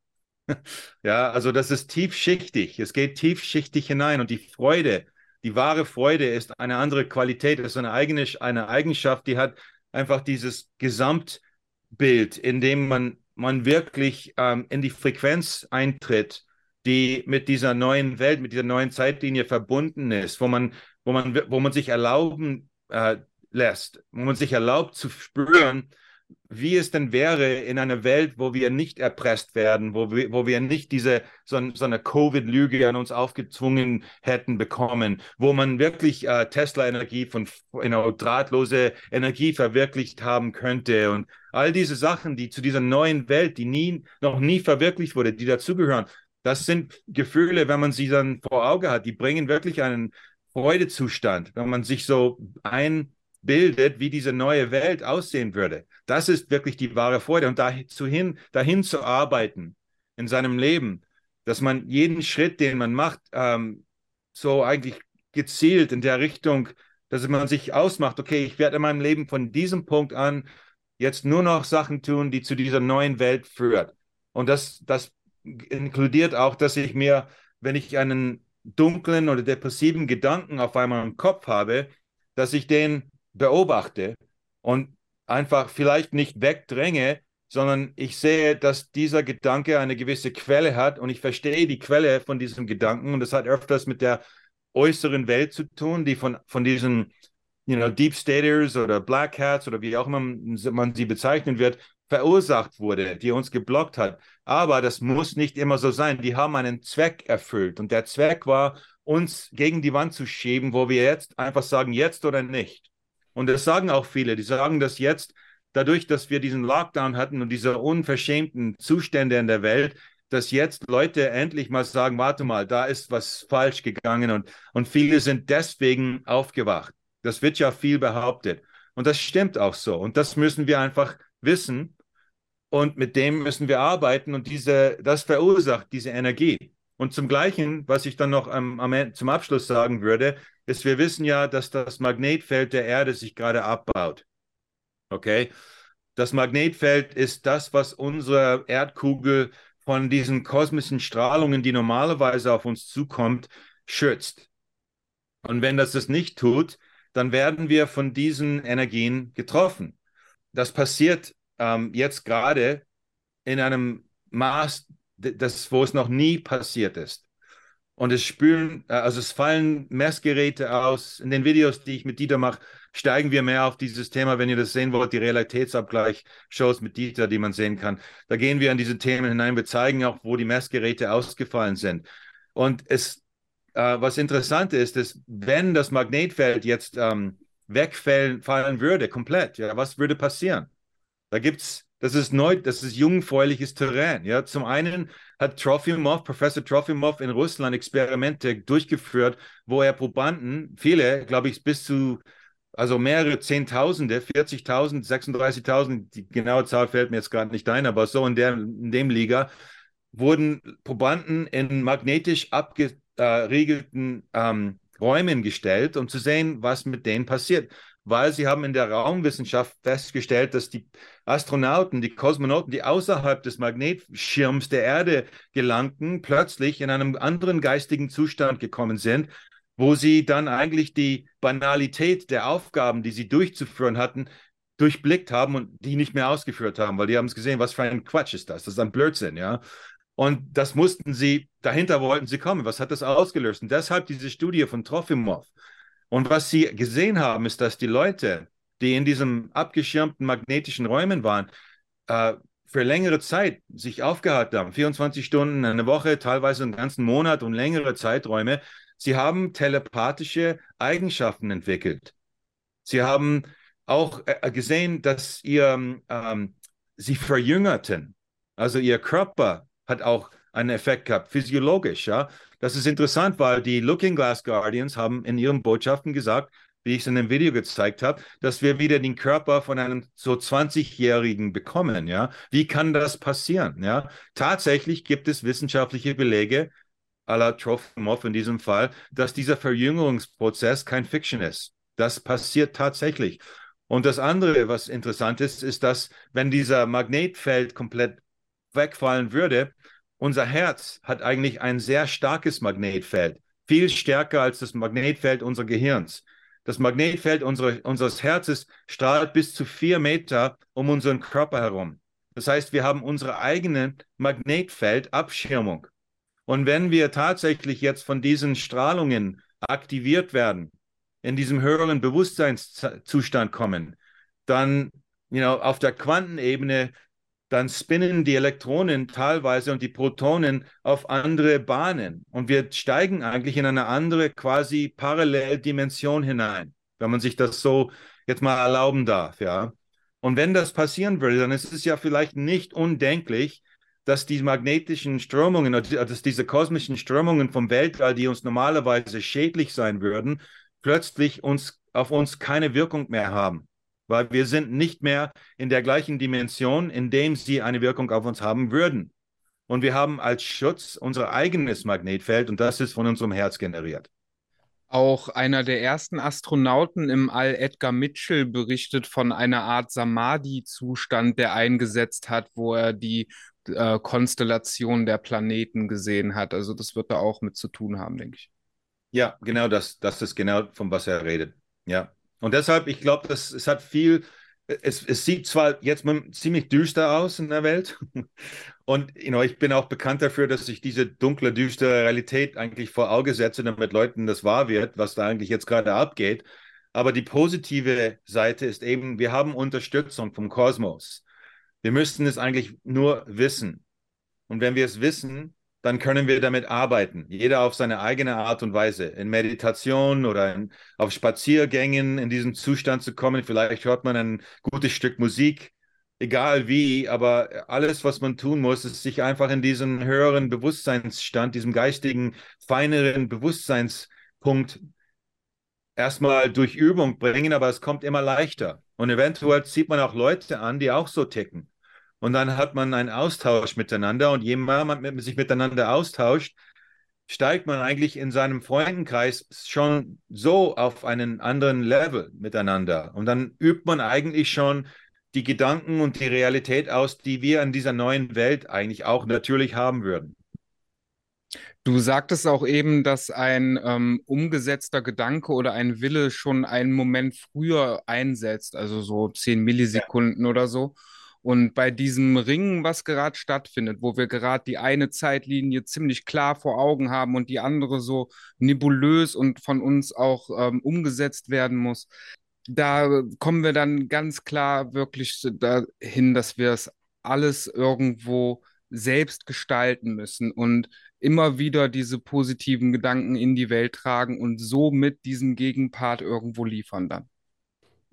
*laughs* Ja, also das ist tiefschichtig. Es geht tiefschichtig hinein und die Freude, die wahre Freude ist eine andere Qualität, ist eine eigene eine Eigenschaft, die hat einfach dieses Gesamtbild, in dem man, man wirklich ähm, in die Frequenz eintritt, die mit dieser neuen Welt, mit dieser neuen Zeitlinie verbunden ist, wo man, wo man, wo man sich erlauben äh, lässt, wo man sich erlaubt zu spüren, wie es denn wäre in einer Welt, wo wir nicht erpresst werden, wo wir, wo wir nicht diese so, so eine Covid-Lüge an uns aufgezwungen hätten bekommen, wo man wirklich äh, Tesla-Energie von you know, drahtlose Energie verwirklicht haben könnte und all diese Sachen, die zu dieser neuen Welt, die nie noch nie verwirklicht wurde, die dazugehören. Das sind Gefühle, wenn man sie dann vor Auge hat, die bringen wirklich einen Freudezustand, wenn man sich so ein bildet, wie diese neue Welt aussehen würde. Das ist wirklich die wahre Freude. Und dahin, dahin zu arbeiten in seinem Leben, dass man jeden Schritt, den man macht, ähm, so eigentlich gezielt in der Richtung, dass man sich ausmacht, okay, ich werde in meinem Leben von diesem Punkt an jetzt nur noch Sachen tun, die zu dieser neuen Welt führt. Und das, das inkludiert auch, dass ich mir, wenn ich einen dunklen oder depressiven Gedanken auf einmal im Kopf habe, dass ich den beobachte und einfach vielleicht nicht wegdränge, sondern ich sehe, dass dieser Gedanke eine gewisse Quelle hat und ich verstehe die Quelle von diesem Gedanken und das hat öfters mit der äußeren Welt zu tun, die von, von diesen you know, Deep Staters oder Black Hats oder wie auch immer man sie bezeichnen wird, verursacht wurde, die uns geblockt hat. Aber das muss nicht immer so sein. Die haben einen Zweck erfüllt und der Zweck war, uns gegen die Wand zu schieben, wo wir jetzt einfach sagen, jetzt oder nicht. Und das sagen auch viele. Die sagen das jetzt, dadurch, dass wir diesen Lockdown hatten und diese unverschämten Zustände in der Welt, dass jetzt Leute endlich mal sagen, warte mal, da ist was falsch gegangen und, und viele sind deswegen aufgewacht. Das wird ja viel behauptet. Und das stimmt auch so. Und das müssen wir einfach wissen. Und mit dem müssen wir arbeiten. Und diese, das verursacht diese Energie. Und zum Gleichen, was ich dann noch am, am, zum Abschluss sagen würde, ist, wir wissen ja, dass das Magnetfeld der Erde sich gerade abbaut. Okay? Das Magnetfeld ist das, was unsere Erdkugel von diesen kosmischen Strahlungen, die normalerweise auf uns zukommt, schützt. Und wenn das das nicht tut, dann werden wir von diesen Energien getroffen. Das passiert ähm, jetzt gerade in einem Maß, das, wo es noch nie passiert ist. Und es spülen, äh, also es fallen Messgeräte aus. In den Videos, die ich mit Dieter mache, steigen wir mehr auf dieses Thema. Wenn ihr das sehen wollt, die Realitätsabgleich-Shows mit Dieter, die man sehen kann. Da gehen wir in diese Themen hinein. Wir zeigen auch, wo die Messgeräte ausgefallen sind. Und es, äh, was interessant ist, ist, wenn das Magnetfeld jetzt ähm, wegfallen fallen würde, komplett, ja, was würde passieren? Da gibt es, das ist neu, das ist jungfräuliches Terrain. Ja, zum einen hat Trofimov, Professor Trofimov in Russland Experimente durchgeführt, wo er Probanden, viele, glaube ich, bis zu also mehrere Zehntausende, 40.000, 36.000, die genaue Zahl fällt mir jetzt gerade nicht ein, aber so in, der, in dem Liga, wurden Probanden in magnetisch abgeriegelten ähm, Räumen gestellt, um zu sehen, was mit denen passiert. Weil sie haben in der Raumwissenschaft festgestellt, dass die Astronauten, die Kosmonauten, die außerhalb des Magnetschirms der Erde gelangten, plötzlich in einem anderen geistigen Zustand gekommen sind wo sie dann eigentlich die Banalität der Aufgaben, die sie durchzuführen hatten, durchblickt haben und die nicht mehr ausgeführt haben, weil die haben es gesehen, was für ein Quatsch ist das, das ist ein Blödsinn, ja. Und das mussten sie, dahinter wollten sie kommen. Was hat das ausgelöst? Und deshalb diese Studie von Trofimov. Und was sie gesehen haben, ist, dass die Leute, die in diesem abgeschirmten magnetischen Räumen waren, äh, für längere Zeit sich aufgehalten haben, 24 Stunden, eine Woche, teilweise einen ganzen Monat und längere Zeiträume, Sie haben telepathische Eigenschaften entwickelt. Sie haben auch äh, gesehen, dass ihr, ähm, sie verjüngerten. Also ihr Körper hat auch einen Effekt gehabt, physiologisch. Ja, das ist interessant, weil die Looking Glass Guardians haben in ihren Botschaften gesagt, wie ich es in dem Video gezeigt habe, dass wir wieder den Körper von einem so 20-Jährigen bekommen. Ja, wie kann das passieren? Ja, tatsächlich gibt es wissenschaftliche Belege, à la Trofimov in diesem Fall, dass dieser Verjüngerungsprozess kein Fiction ist. Das passiert tatsächlich. Und das andere, was interessant ist, ist, dass wenn dieser Magnetfeld komplett wegfallen würde, unser Herz hat eigentlich ein sehr starkes Magnetfeld, viel stärker als das Magnetfeld unseres Gehirns. Das Magnetfeld unsere, unseres Herzens strahlt bis zu vier Meter um unseren Körper herum. Das heißt, wir haben unsere eigene Magnetfeldabschirmung. Und wenn wir tatsächlich jetzt von diesen Strahlungen aktiviert werden, in diesem höheren Bewusstseinszustand kommen, dann you know, auf der Quantenebene, dann spinnen die Elektronen teilweise und die Protonen auf andere Bahnen. Und wir steigen eigentlich in eine andere quasi Paralleldimension hinein, wenn man sich das so jetzt mal erlauben darf, ja. Und wenn das passieren würde, dann ist es ja vielleicht nicht undenklich, dass die magnetischen Strömungen, dass diese kosmischen Strömungen vom Weltall, die uns normalerweise schädlich sein würden, plötzlich uns auf uns keine Wirkung mehr haben. Weil wir sind nicht mehr in der gleichen Dimension, in dem sie eine Wirkung auf uns haben würden. Und wir haben als Schutz unser eigenes Magnetfeld und das ist von unserem Herz generiert. Auch einer der ersten Astronauten im All, Edgar Mitchell, berichtet von einer Art Samadhi-Zustand, der eingesetzt hat, wo er die äh, Konstellation der Planeten gesehen hat. Also das wird da auch mit zu tun haben, denke ich. Ja, genau das, das ist genau von was er redet. Ja. Und deshalb, ich glaube, es hat viel, es, es sieht zwar jetzt ziemlich düster aus in der Welt. *laughs* Und you know, ich bin auch bekannt dafür, dass ich diese dunkle, düstere Realität eigentlich vor Auge setze, damit Leuten das wahr wird, was da eigentlich jetzt gerade abgeht. Aber die positive Seite ist eben, wir haben Unterstützung vom Kosmos. Wir müssten es eigentlich nur wissen. Und wenn wir es wissen, dann können wir damit arbeiten. Jeder auf seine eigene Art und Weise. In Meditation oder in, auf Spaziergängen in diesen Zustand zu kommen. Vielleicht hört man ein gutes Stück Musik, egal wie, aber alles, was man tun muss, ist sich einfach in diesen höheren Bewusstseinsstand, diesem geistigen, feineren Bewusstseinspunkt erstmal durch Übung bringen, aber es kommt immer leichter. Und eventuell zieht man auch Leute an, die auch so ticken und dann hat man einen Austausch miteinander und je mehr man sich miteinander austauscht, steigt man eigentlich in seinem Freundenkreis schon so auf einen anderen Level miteinander. Und dann übt man eigentlich schon die Gedanken und die Realität aus, die wir in dieser neuen Welt eigentlich auch natürlich haben würden. Du sagtest auch eben, dass ein ähm, umgesetzter Gedanke oder ein Wille schon einen Moment früher einsetzt, also so zehn Millisekunden ja. oder so. Und bei diesem Ringen, was gerade stattfindet, wo wir gerade die eine Zeitlinie ziemlich klar vor Augen haben und die andere so nebulös und von uns auch ähm, umgesetzt werden muss, da kommen wir dann ganz klar wirklich dahin, dass wir es alles irgendwo selbst gestalten müssen und immer wieder diese positiven Gedanken in die Welt tragen und somit diesen Gegenpart irgendwo liefern dann.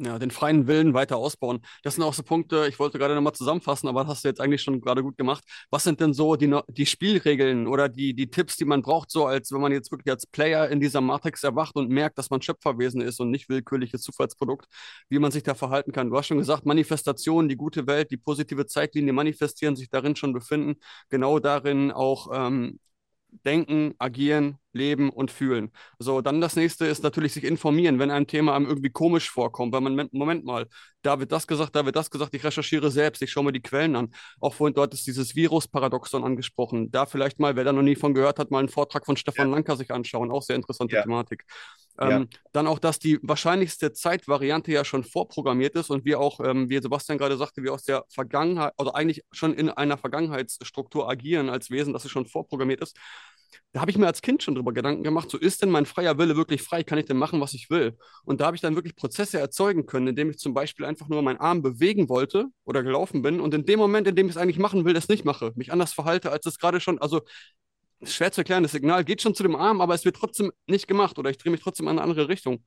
Ja, den freien Willen weiter ausbauen. Das sind auch so Punkte, ich wollte gerade nochmal zusammenfassen, aber das hast du jetzt eigentlich schon gerade gut gemacht. Was sind denn so die, die Spielregeln oder die, die Tipps, die man braucht, so als wenn man jetzt wirklich als Player in dieser Matrix erwacht und merkt, dass man Schöpferwesen ist und nicht willkürliches Zufallsprodukt, wie man sich da verhalten kann? Du hast schon gesagt, Manifestation, die gute Welt, die positive Zeitlinie manifestieren, sich darin schon befinden, genau darin auch ähm, denken, agieren, leben und fühlen. So, dann das nächste ist natürlich sich informieren, wenn ein Thema einem irgendwie komisch vorkommt, weil man, Moment mal, da wird das gesagt, da wird das gesagt, ich recherchiere selbst, ich schaue mir die Quellen an. Auch vorhin dort ist dieses Virus-Paradoxon angesprochen. Da vielleicht mal, wer da noch nie von gehört hat, mal einen Vortrag von Stefan ja. Lanker sich anschauen, auch sehr interessante ja. Thematik. Ähm, ja. Dann auch, dass die wahrscheinlichste Zeitvariante ja schon vorprogrammiert ist und wir auch, ähm, wie Sebastian gerade sagte, wir aus der Vergangenheit oder eigentlich schon in einer Vergangenheitsstruktur agieren als Wesen, dass es schon vorprogrammiert ist. Da habe ich mir als Kind schon drüber Gedanken gemacht, so ist denn mein freier Wille wirklich frei? Kann ich denn machen, was ich will? Und da habe ich dann wirklich Prozesse erzeugen können, indem ich zum Beispiel einfach nur meinen Arm bewegen wollte oder gelaufen bin und in dem Moment, in dem ich es eigentlich machen will, das nicht mache, mich anders verhalte, als es gerade schon, also schwer zu erklären, das Signal geht schon zu dem Arm, aber es wird trotzdem nicht gemacht oder ich drehe mich trotzdem in eine andere Richtung.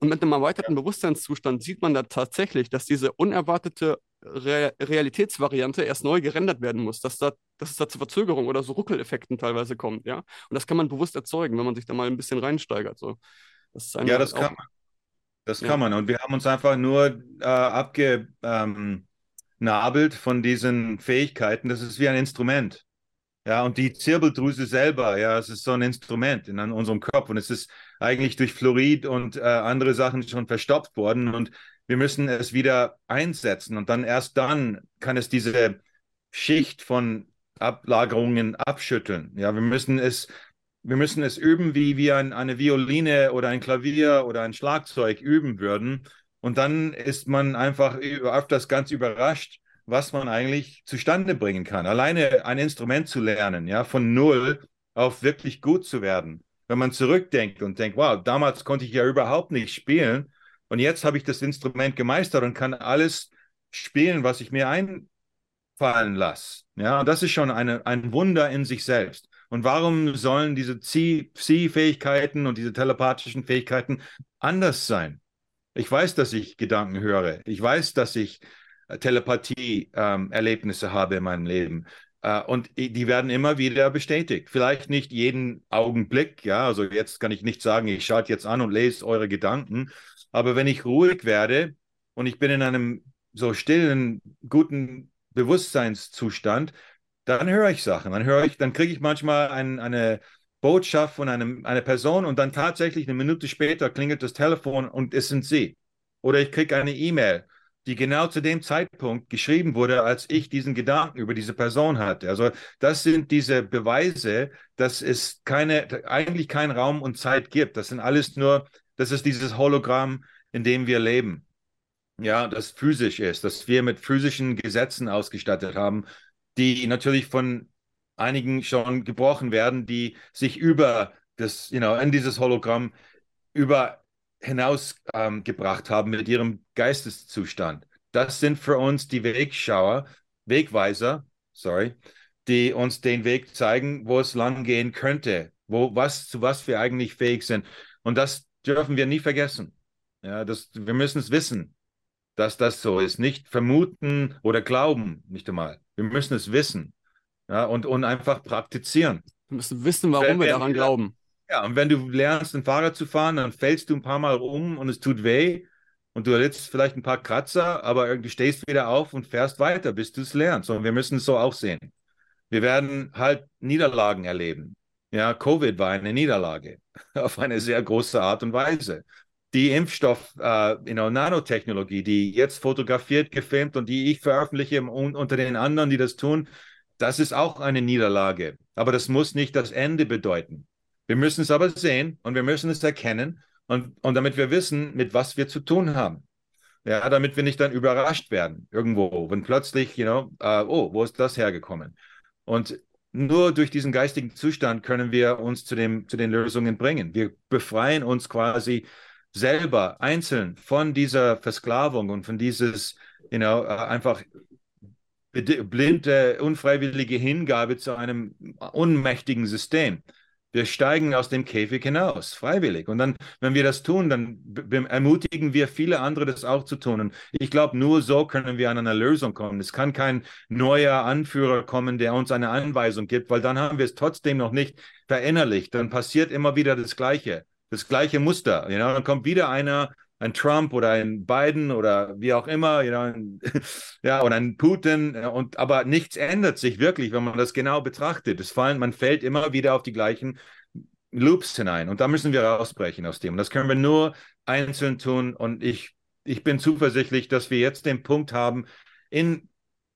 Und mit einem erweiterten. Bewusstseinszustand sieht man da tatsächlich, dass diese unerwartete Re Realitätsvariante erst neu gerendert werden muss, dass, da, dass es da zu Verzögerungen oder so Ruckeleffekten teilweise kommt, ja. Und das kann man bewusst erzeugen, wenn man sich da mal ein bisschen reinsteigert. So. Das ja, das kann man. Das ja. kann man. Und wir haben uns einfach nur äh, abgenabelt ähm, von diesen Fähigkeiten. Das ist wie ein Instrument. Ja, und die Zirbeldrüse selber, ja, es ist so ein Instrument in unserem Kopf und es ist eigentlich durch Fluorid und äh, andere Sachen schon verstopft worden und wir müssen es wieder einsetzen und dann erst dann kann es diese Schicht von Ablagerungen abschütteln. Ja, wir müssen es, wir müssen es üben, wie wir ein, eine Violine oder ein Klavier oder ein Schlagzeug üben würden. Und dann ist man einfach öfters ganz überrascht, was man eigentlich zustande bringen kann. Alleine ein Instrument zu lernen, ja, von null auf wirklich gut zu werden. Wenn man zurückdenkt und denkt, wow, damals konnte ich ja überhaupt nicht spielen und jetzt habe ich das Instrument gemeistert und kann alles spielen, was ich mir einfallen lasse. Ja, das ist schon eine, ein Wunder in sich selbst. Und warum sollen diese Psi-Fähigkeiten und diese telepathischen Fähigkeiten anders sein? Ich weiß, dass ich Gedanken höre. Ich weiß, dass ich Telepathie-Erlebnisse ähm, habe in meinem Leben. Äh, und die werden immer wieder bestätigt. Vielleicht nicht jeden Augenblick, ja. Also jetzt kann ich nicht sagen, ich schalte jetzt an und lese eure Gedanken. Aber wenn ich ruhig werde und ich bin in einem so stillen, guten Bewusstseinszustand, dann höre ich Sachen. Dann höre ich, dann kriege ich manchmal ein, eine Botschaft von einem, einer Person und dann tatsächlich eine Minute später klingelt das Telefon und es sind sie. Oder ich kriege eine E-Mail die genau zu dem Zeitpunkt geschrieben wurde, als ich diesen Gedanken über diese Person hatte. Also das sind diese Beweise, dass es keine, eigentlich keinen Raum und Zeit gibt. Das sind alles nur, das ist dieses Hologramm, in dem wir leben. Ja, das physisch ist, dass wir mit physischen Gesetzen ausgestattet haben, die natürlich von einigen schon gebrochen werden, die sich über das, you know, in dieses Hologramm über hinausgebracht ähm, haben mit ihrem Geisteszustand. Das sind für uns die Wegschauer, Wegweiser, sorry, die uns den Weg zeigen, wo es lang gehen könnte, wo was zu was wir eigentlich fähig sind. Und das dürfen wir nie vergessen. Ja, das, wir müssen es wissen, dass das so ist. Nicht vermuten oder glauben, nicht einmal. Wir müssen es wissen. Ja, und, und einfach praktizieren. Wir müssen wissen, warum wenn, wir daran wir, glauben. Ja, und wenn du lernst, ein Fahrrad zu fahren, dann fällst du ein paar Mal um und es tut weh und du erlitzt vielleicht ein paar Kratzer, aber du stehst wieder auf und fährst weiter, bis du es lernst. Und wir müssen es so auch sehen. Wir werden halt Niederlagen erleben. Ja, Covid war eine Niederlage *laughs* auf eine sehr große Art und Weise. Die Impfstoff, äh, you know, Nanotechnologie, die jetzt fotografiert, gefilmt und die ich veröffentliche unter den anderen, die das tun, das ist auch eine Niederlage. Aber das muss nicht das Ende bedeuten. Wir müssen es aber sehen und wir müssen es erkennen und, und damit wir wissen, mit was wir zu tun haben. Ja, damit wir nicht dann überrascht werden irgendwo, wenn plötzlich, you know, uh, oh, wo ist das hergekommen? Und nur durch diesen geistigen Zustand können wir uns zu, dem, zu den Lösungen bringen. Wir befreien uns quasi selber einzeln von dieser Versklavung und von dieses, you know, uh, einfach blinde, unfreiwillige Hingabe zu einem unmächtigen System. Wir steigen aus dem Käfig hinaus, freiwillig. Und dann, wenn wir das tun, dann ermutigen wir viele andere, das auch zu tun. Und ich glaube, nur so können wir an eine Lösung kommen. Es kann kein neuer Anführer kommen, der uns eine Anweisung gibt, weil dann haben wir es trotzdem noch nicht verinnerlicht. Dann passiert immer wieder das Gleiche, das gleiche Muster. You know? Dann kommt wieder einer, ein Trump oder ein Biden oder wie auch immer, you know, *laughs* ja, oder ein Putin. Und, aber nichts ändert sich wirklich, wenn man das genau betrachtet. Es fallen, man fällt immer wieder auf die gleichen Loops hinein. Und da müssen wir rausbrechen aus dem. Und das können wir nur einzeln tun. Und ich, ich bin zuversichtlich, dass wir jetzt den Punkt haben, in,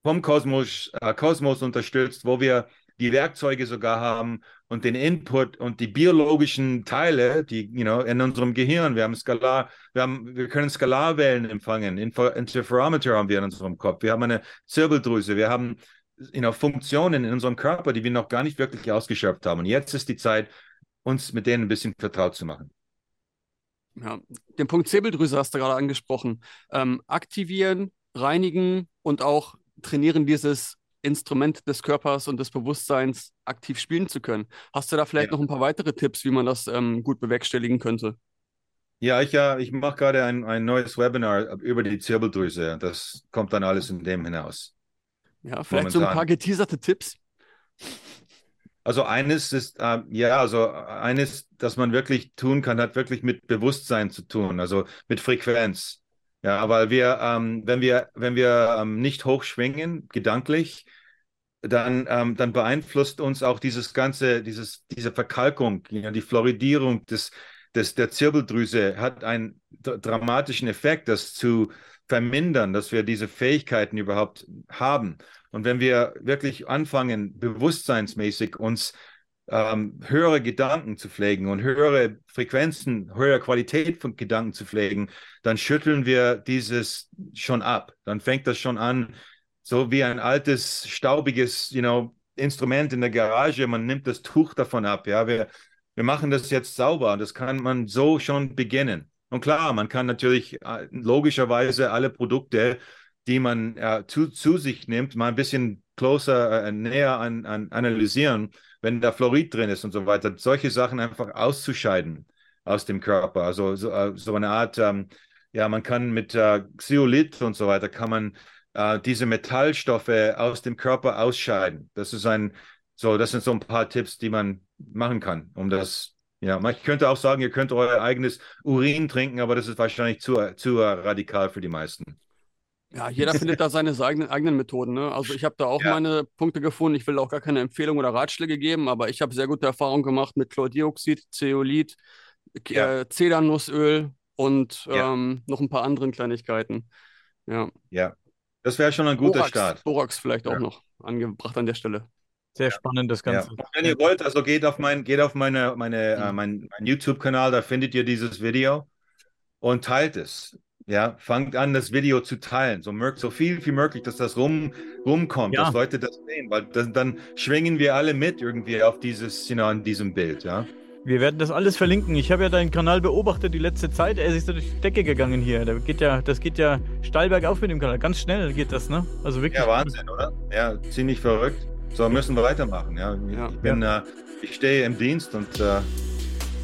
vom Kosmos, äh, Kosmos unterstützt, wo wir die Werkzeuge sogar haben und den Input und die biologischen Teile, die you know, in unserem Gehirn, wir haben Skalar, wir, haben, wir können Skalarwellen empfangen, Info, Interferometer haben wir in unserem Kopf, wir haben eine Zirbeldrüse, wir haben you know, Funktionen in unserem Körper, die wir noch gar nicht wirklich ausgeschöpft haben. Und jetzt ist die Zeit, uns mit denen ein bisschen vertraut zu machen. Ja, den Punkt Zirbeldrüse hast du gerade angesprochen. Ähm, aktivieren, reinigen und auch trainieren dieses Instrument des Körpers und des Bewusstseins aktiv spielen zu können. Hast du da vielleicht ja. noch ein paar weitere Tipps, wie man das ähm, gut bewerkstelligen könnte? Ja, ich, ja, ich mache gerade ein, ein neues Webinar über die Zirbeldrüse. Das kommt dann alles in dem hinaus. Ja, vielleicht Momentan. so ein paar geteaserte Tipps. Also eines ist, äh, ja, also eines, das man wirklich tun kann, hat wirklich mit Bewusstsein zu tun, also mit Frequenz. Ja, weil wir, ähm, wenn wir, wenn wir ähm, nicht hochschwingen, gedanklich, dann, ähm, dann beeinflusst uns auch dieses ganze, dieses, diese Verkalkung, ja, die Fluoridierung des, des, der Zirbeldrüse hat einen dramatischen Effekt, das zu vermindern, dass wir diese Fähigkeiten überhaupt haben. Und wenn wir wirklich anfangen, bewusstseinsmäßig uns ähm, höhere Gedanken zu pflegen und höhere Frequenzen, höhere Qualität von Gedanken zu pflegen, dann schütteln wir dieses schon ab. Dann fängt das schon an, so wie ein altes, staubiges, you know, Instrument in der Garage. Man nimmt das Tuch davon ab. Ja, wir, wir machen das jetzt sauber. Das kann man so schon beginnen. Und klar, man kann natürlich äh, logischerweise alle Produkte, die man äh, zu, zu sich nimmt, mal ein bisschen closer, äh, näher an, an analysieren wenn da Fluorid drin ist und so weiter, solche Sachen einfach auszuscheiden aus dem Körper. Also so, äh, so eine Art, ähm, ja, man kann mit äh, Xylit und so weiter, kann man äh, diese Metallstoffe aus dem Körper ausscheiden. Das ist ein, so, das sind so ein paar Tipps, die man machen kann, um das ja, ich könnte auch sagen, ihr könnt euer eigenes Urin trinken, aber das ist wahrscheinlich zu, zu radikal für die meisten. Ja, jeder findet da seine eigenen, eigenen Methoden. Ne? Also ich habe da auch ja. meine Punkte gefunden. Ich will auch gar keine Empfehlung oder Ratschläge geben, aber ich habe sehr gute Erfahrungen gemacht mit Chlordioxid, Zeolit, ja. äh, Zedernussöl und ja. ähm, noch ein paar anderen Kleinigkeiten. Ja. Ja, das wäre schon ein guter Borax, Start. Borax vielleicht auch noch angebracht an der Stelle. Sehr spannend das Ganze. Wenn ihr wollt, also geht auf mein, geht auf meine, meine, mhm. äh, mein, mein YouTube-Kanal, da findet ihr dieses Video und teilt es. Ja, fangt an, das Video zu teilen, so, so viel wie möglich, dass das rum, rumkommt, ja. dass Leute das sehen, weil das, dann schwingen wir alle mit irgendwie auf dieses, you know, an diesem Bild, ja. Wir werden das alles verlinken. Ich habe ja deinen Kanal beobachtet die letzte Zeit. Er ist durch die Decke gegangen hier. Da geht ja, das geht ja steil bergauf mit dem Kanal. Ganz schnell geht das, ne? Also wirklich. Ja, Wahnsinn, oder? Ja, ziemlich verrückt. So müssen wir weitermachen. Ja, ja. ich bin, ja. äh, ich stehe im Dienst und äh,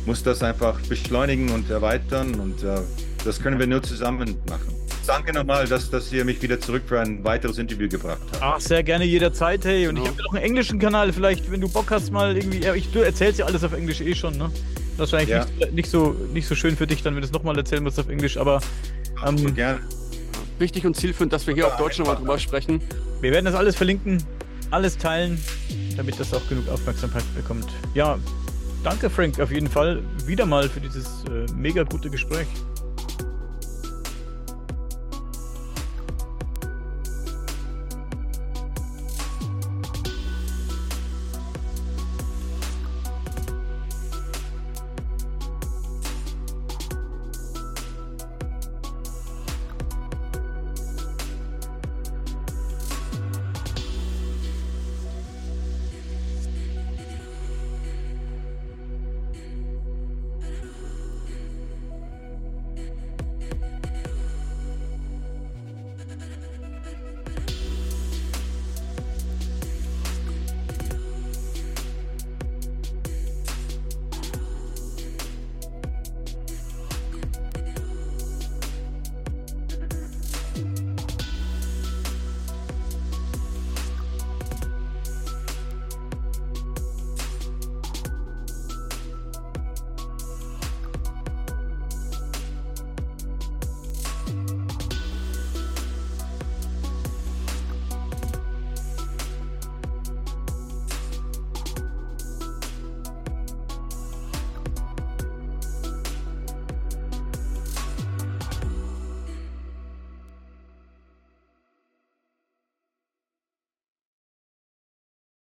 muss das einfach beschleunigen und erweitern und äh, das können wir nur zusammen machen. Danke nochmal, dass, dass ihr mich wieder zurück für ein weiteres Interview gebracht habt. Ach, sehr gerne jederzeit, hey. Und genau. ich habe noch einen englischen Kanal, vielleicht, wenn du Bock hast, mal irgendwie. Ich, du erzählst ja alles auf Englisch eh schon, ne? Das ist wahrscheinlich ja. nicht, nicht, so, nicht so schön für dich, dann, wenn du es nochmal erzählen musst auf Englisch, aber. Ähm, so gerne. Wichtig und zielführend, dass wir hier ja, auf Deutsch nochmal drüber sprechen. Wir werden das alles verlinken, alles teilen, damit das auch genug Aufmerksamkeit bekommt. Ja, danke, Frank, auf jeden Fall wieder mal für dieses äh, mega gute Gespräch.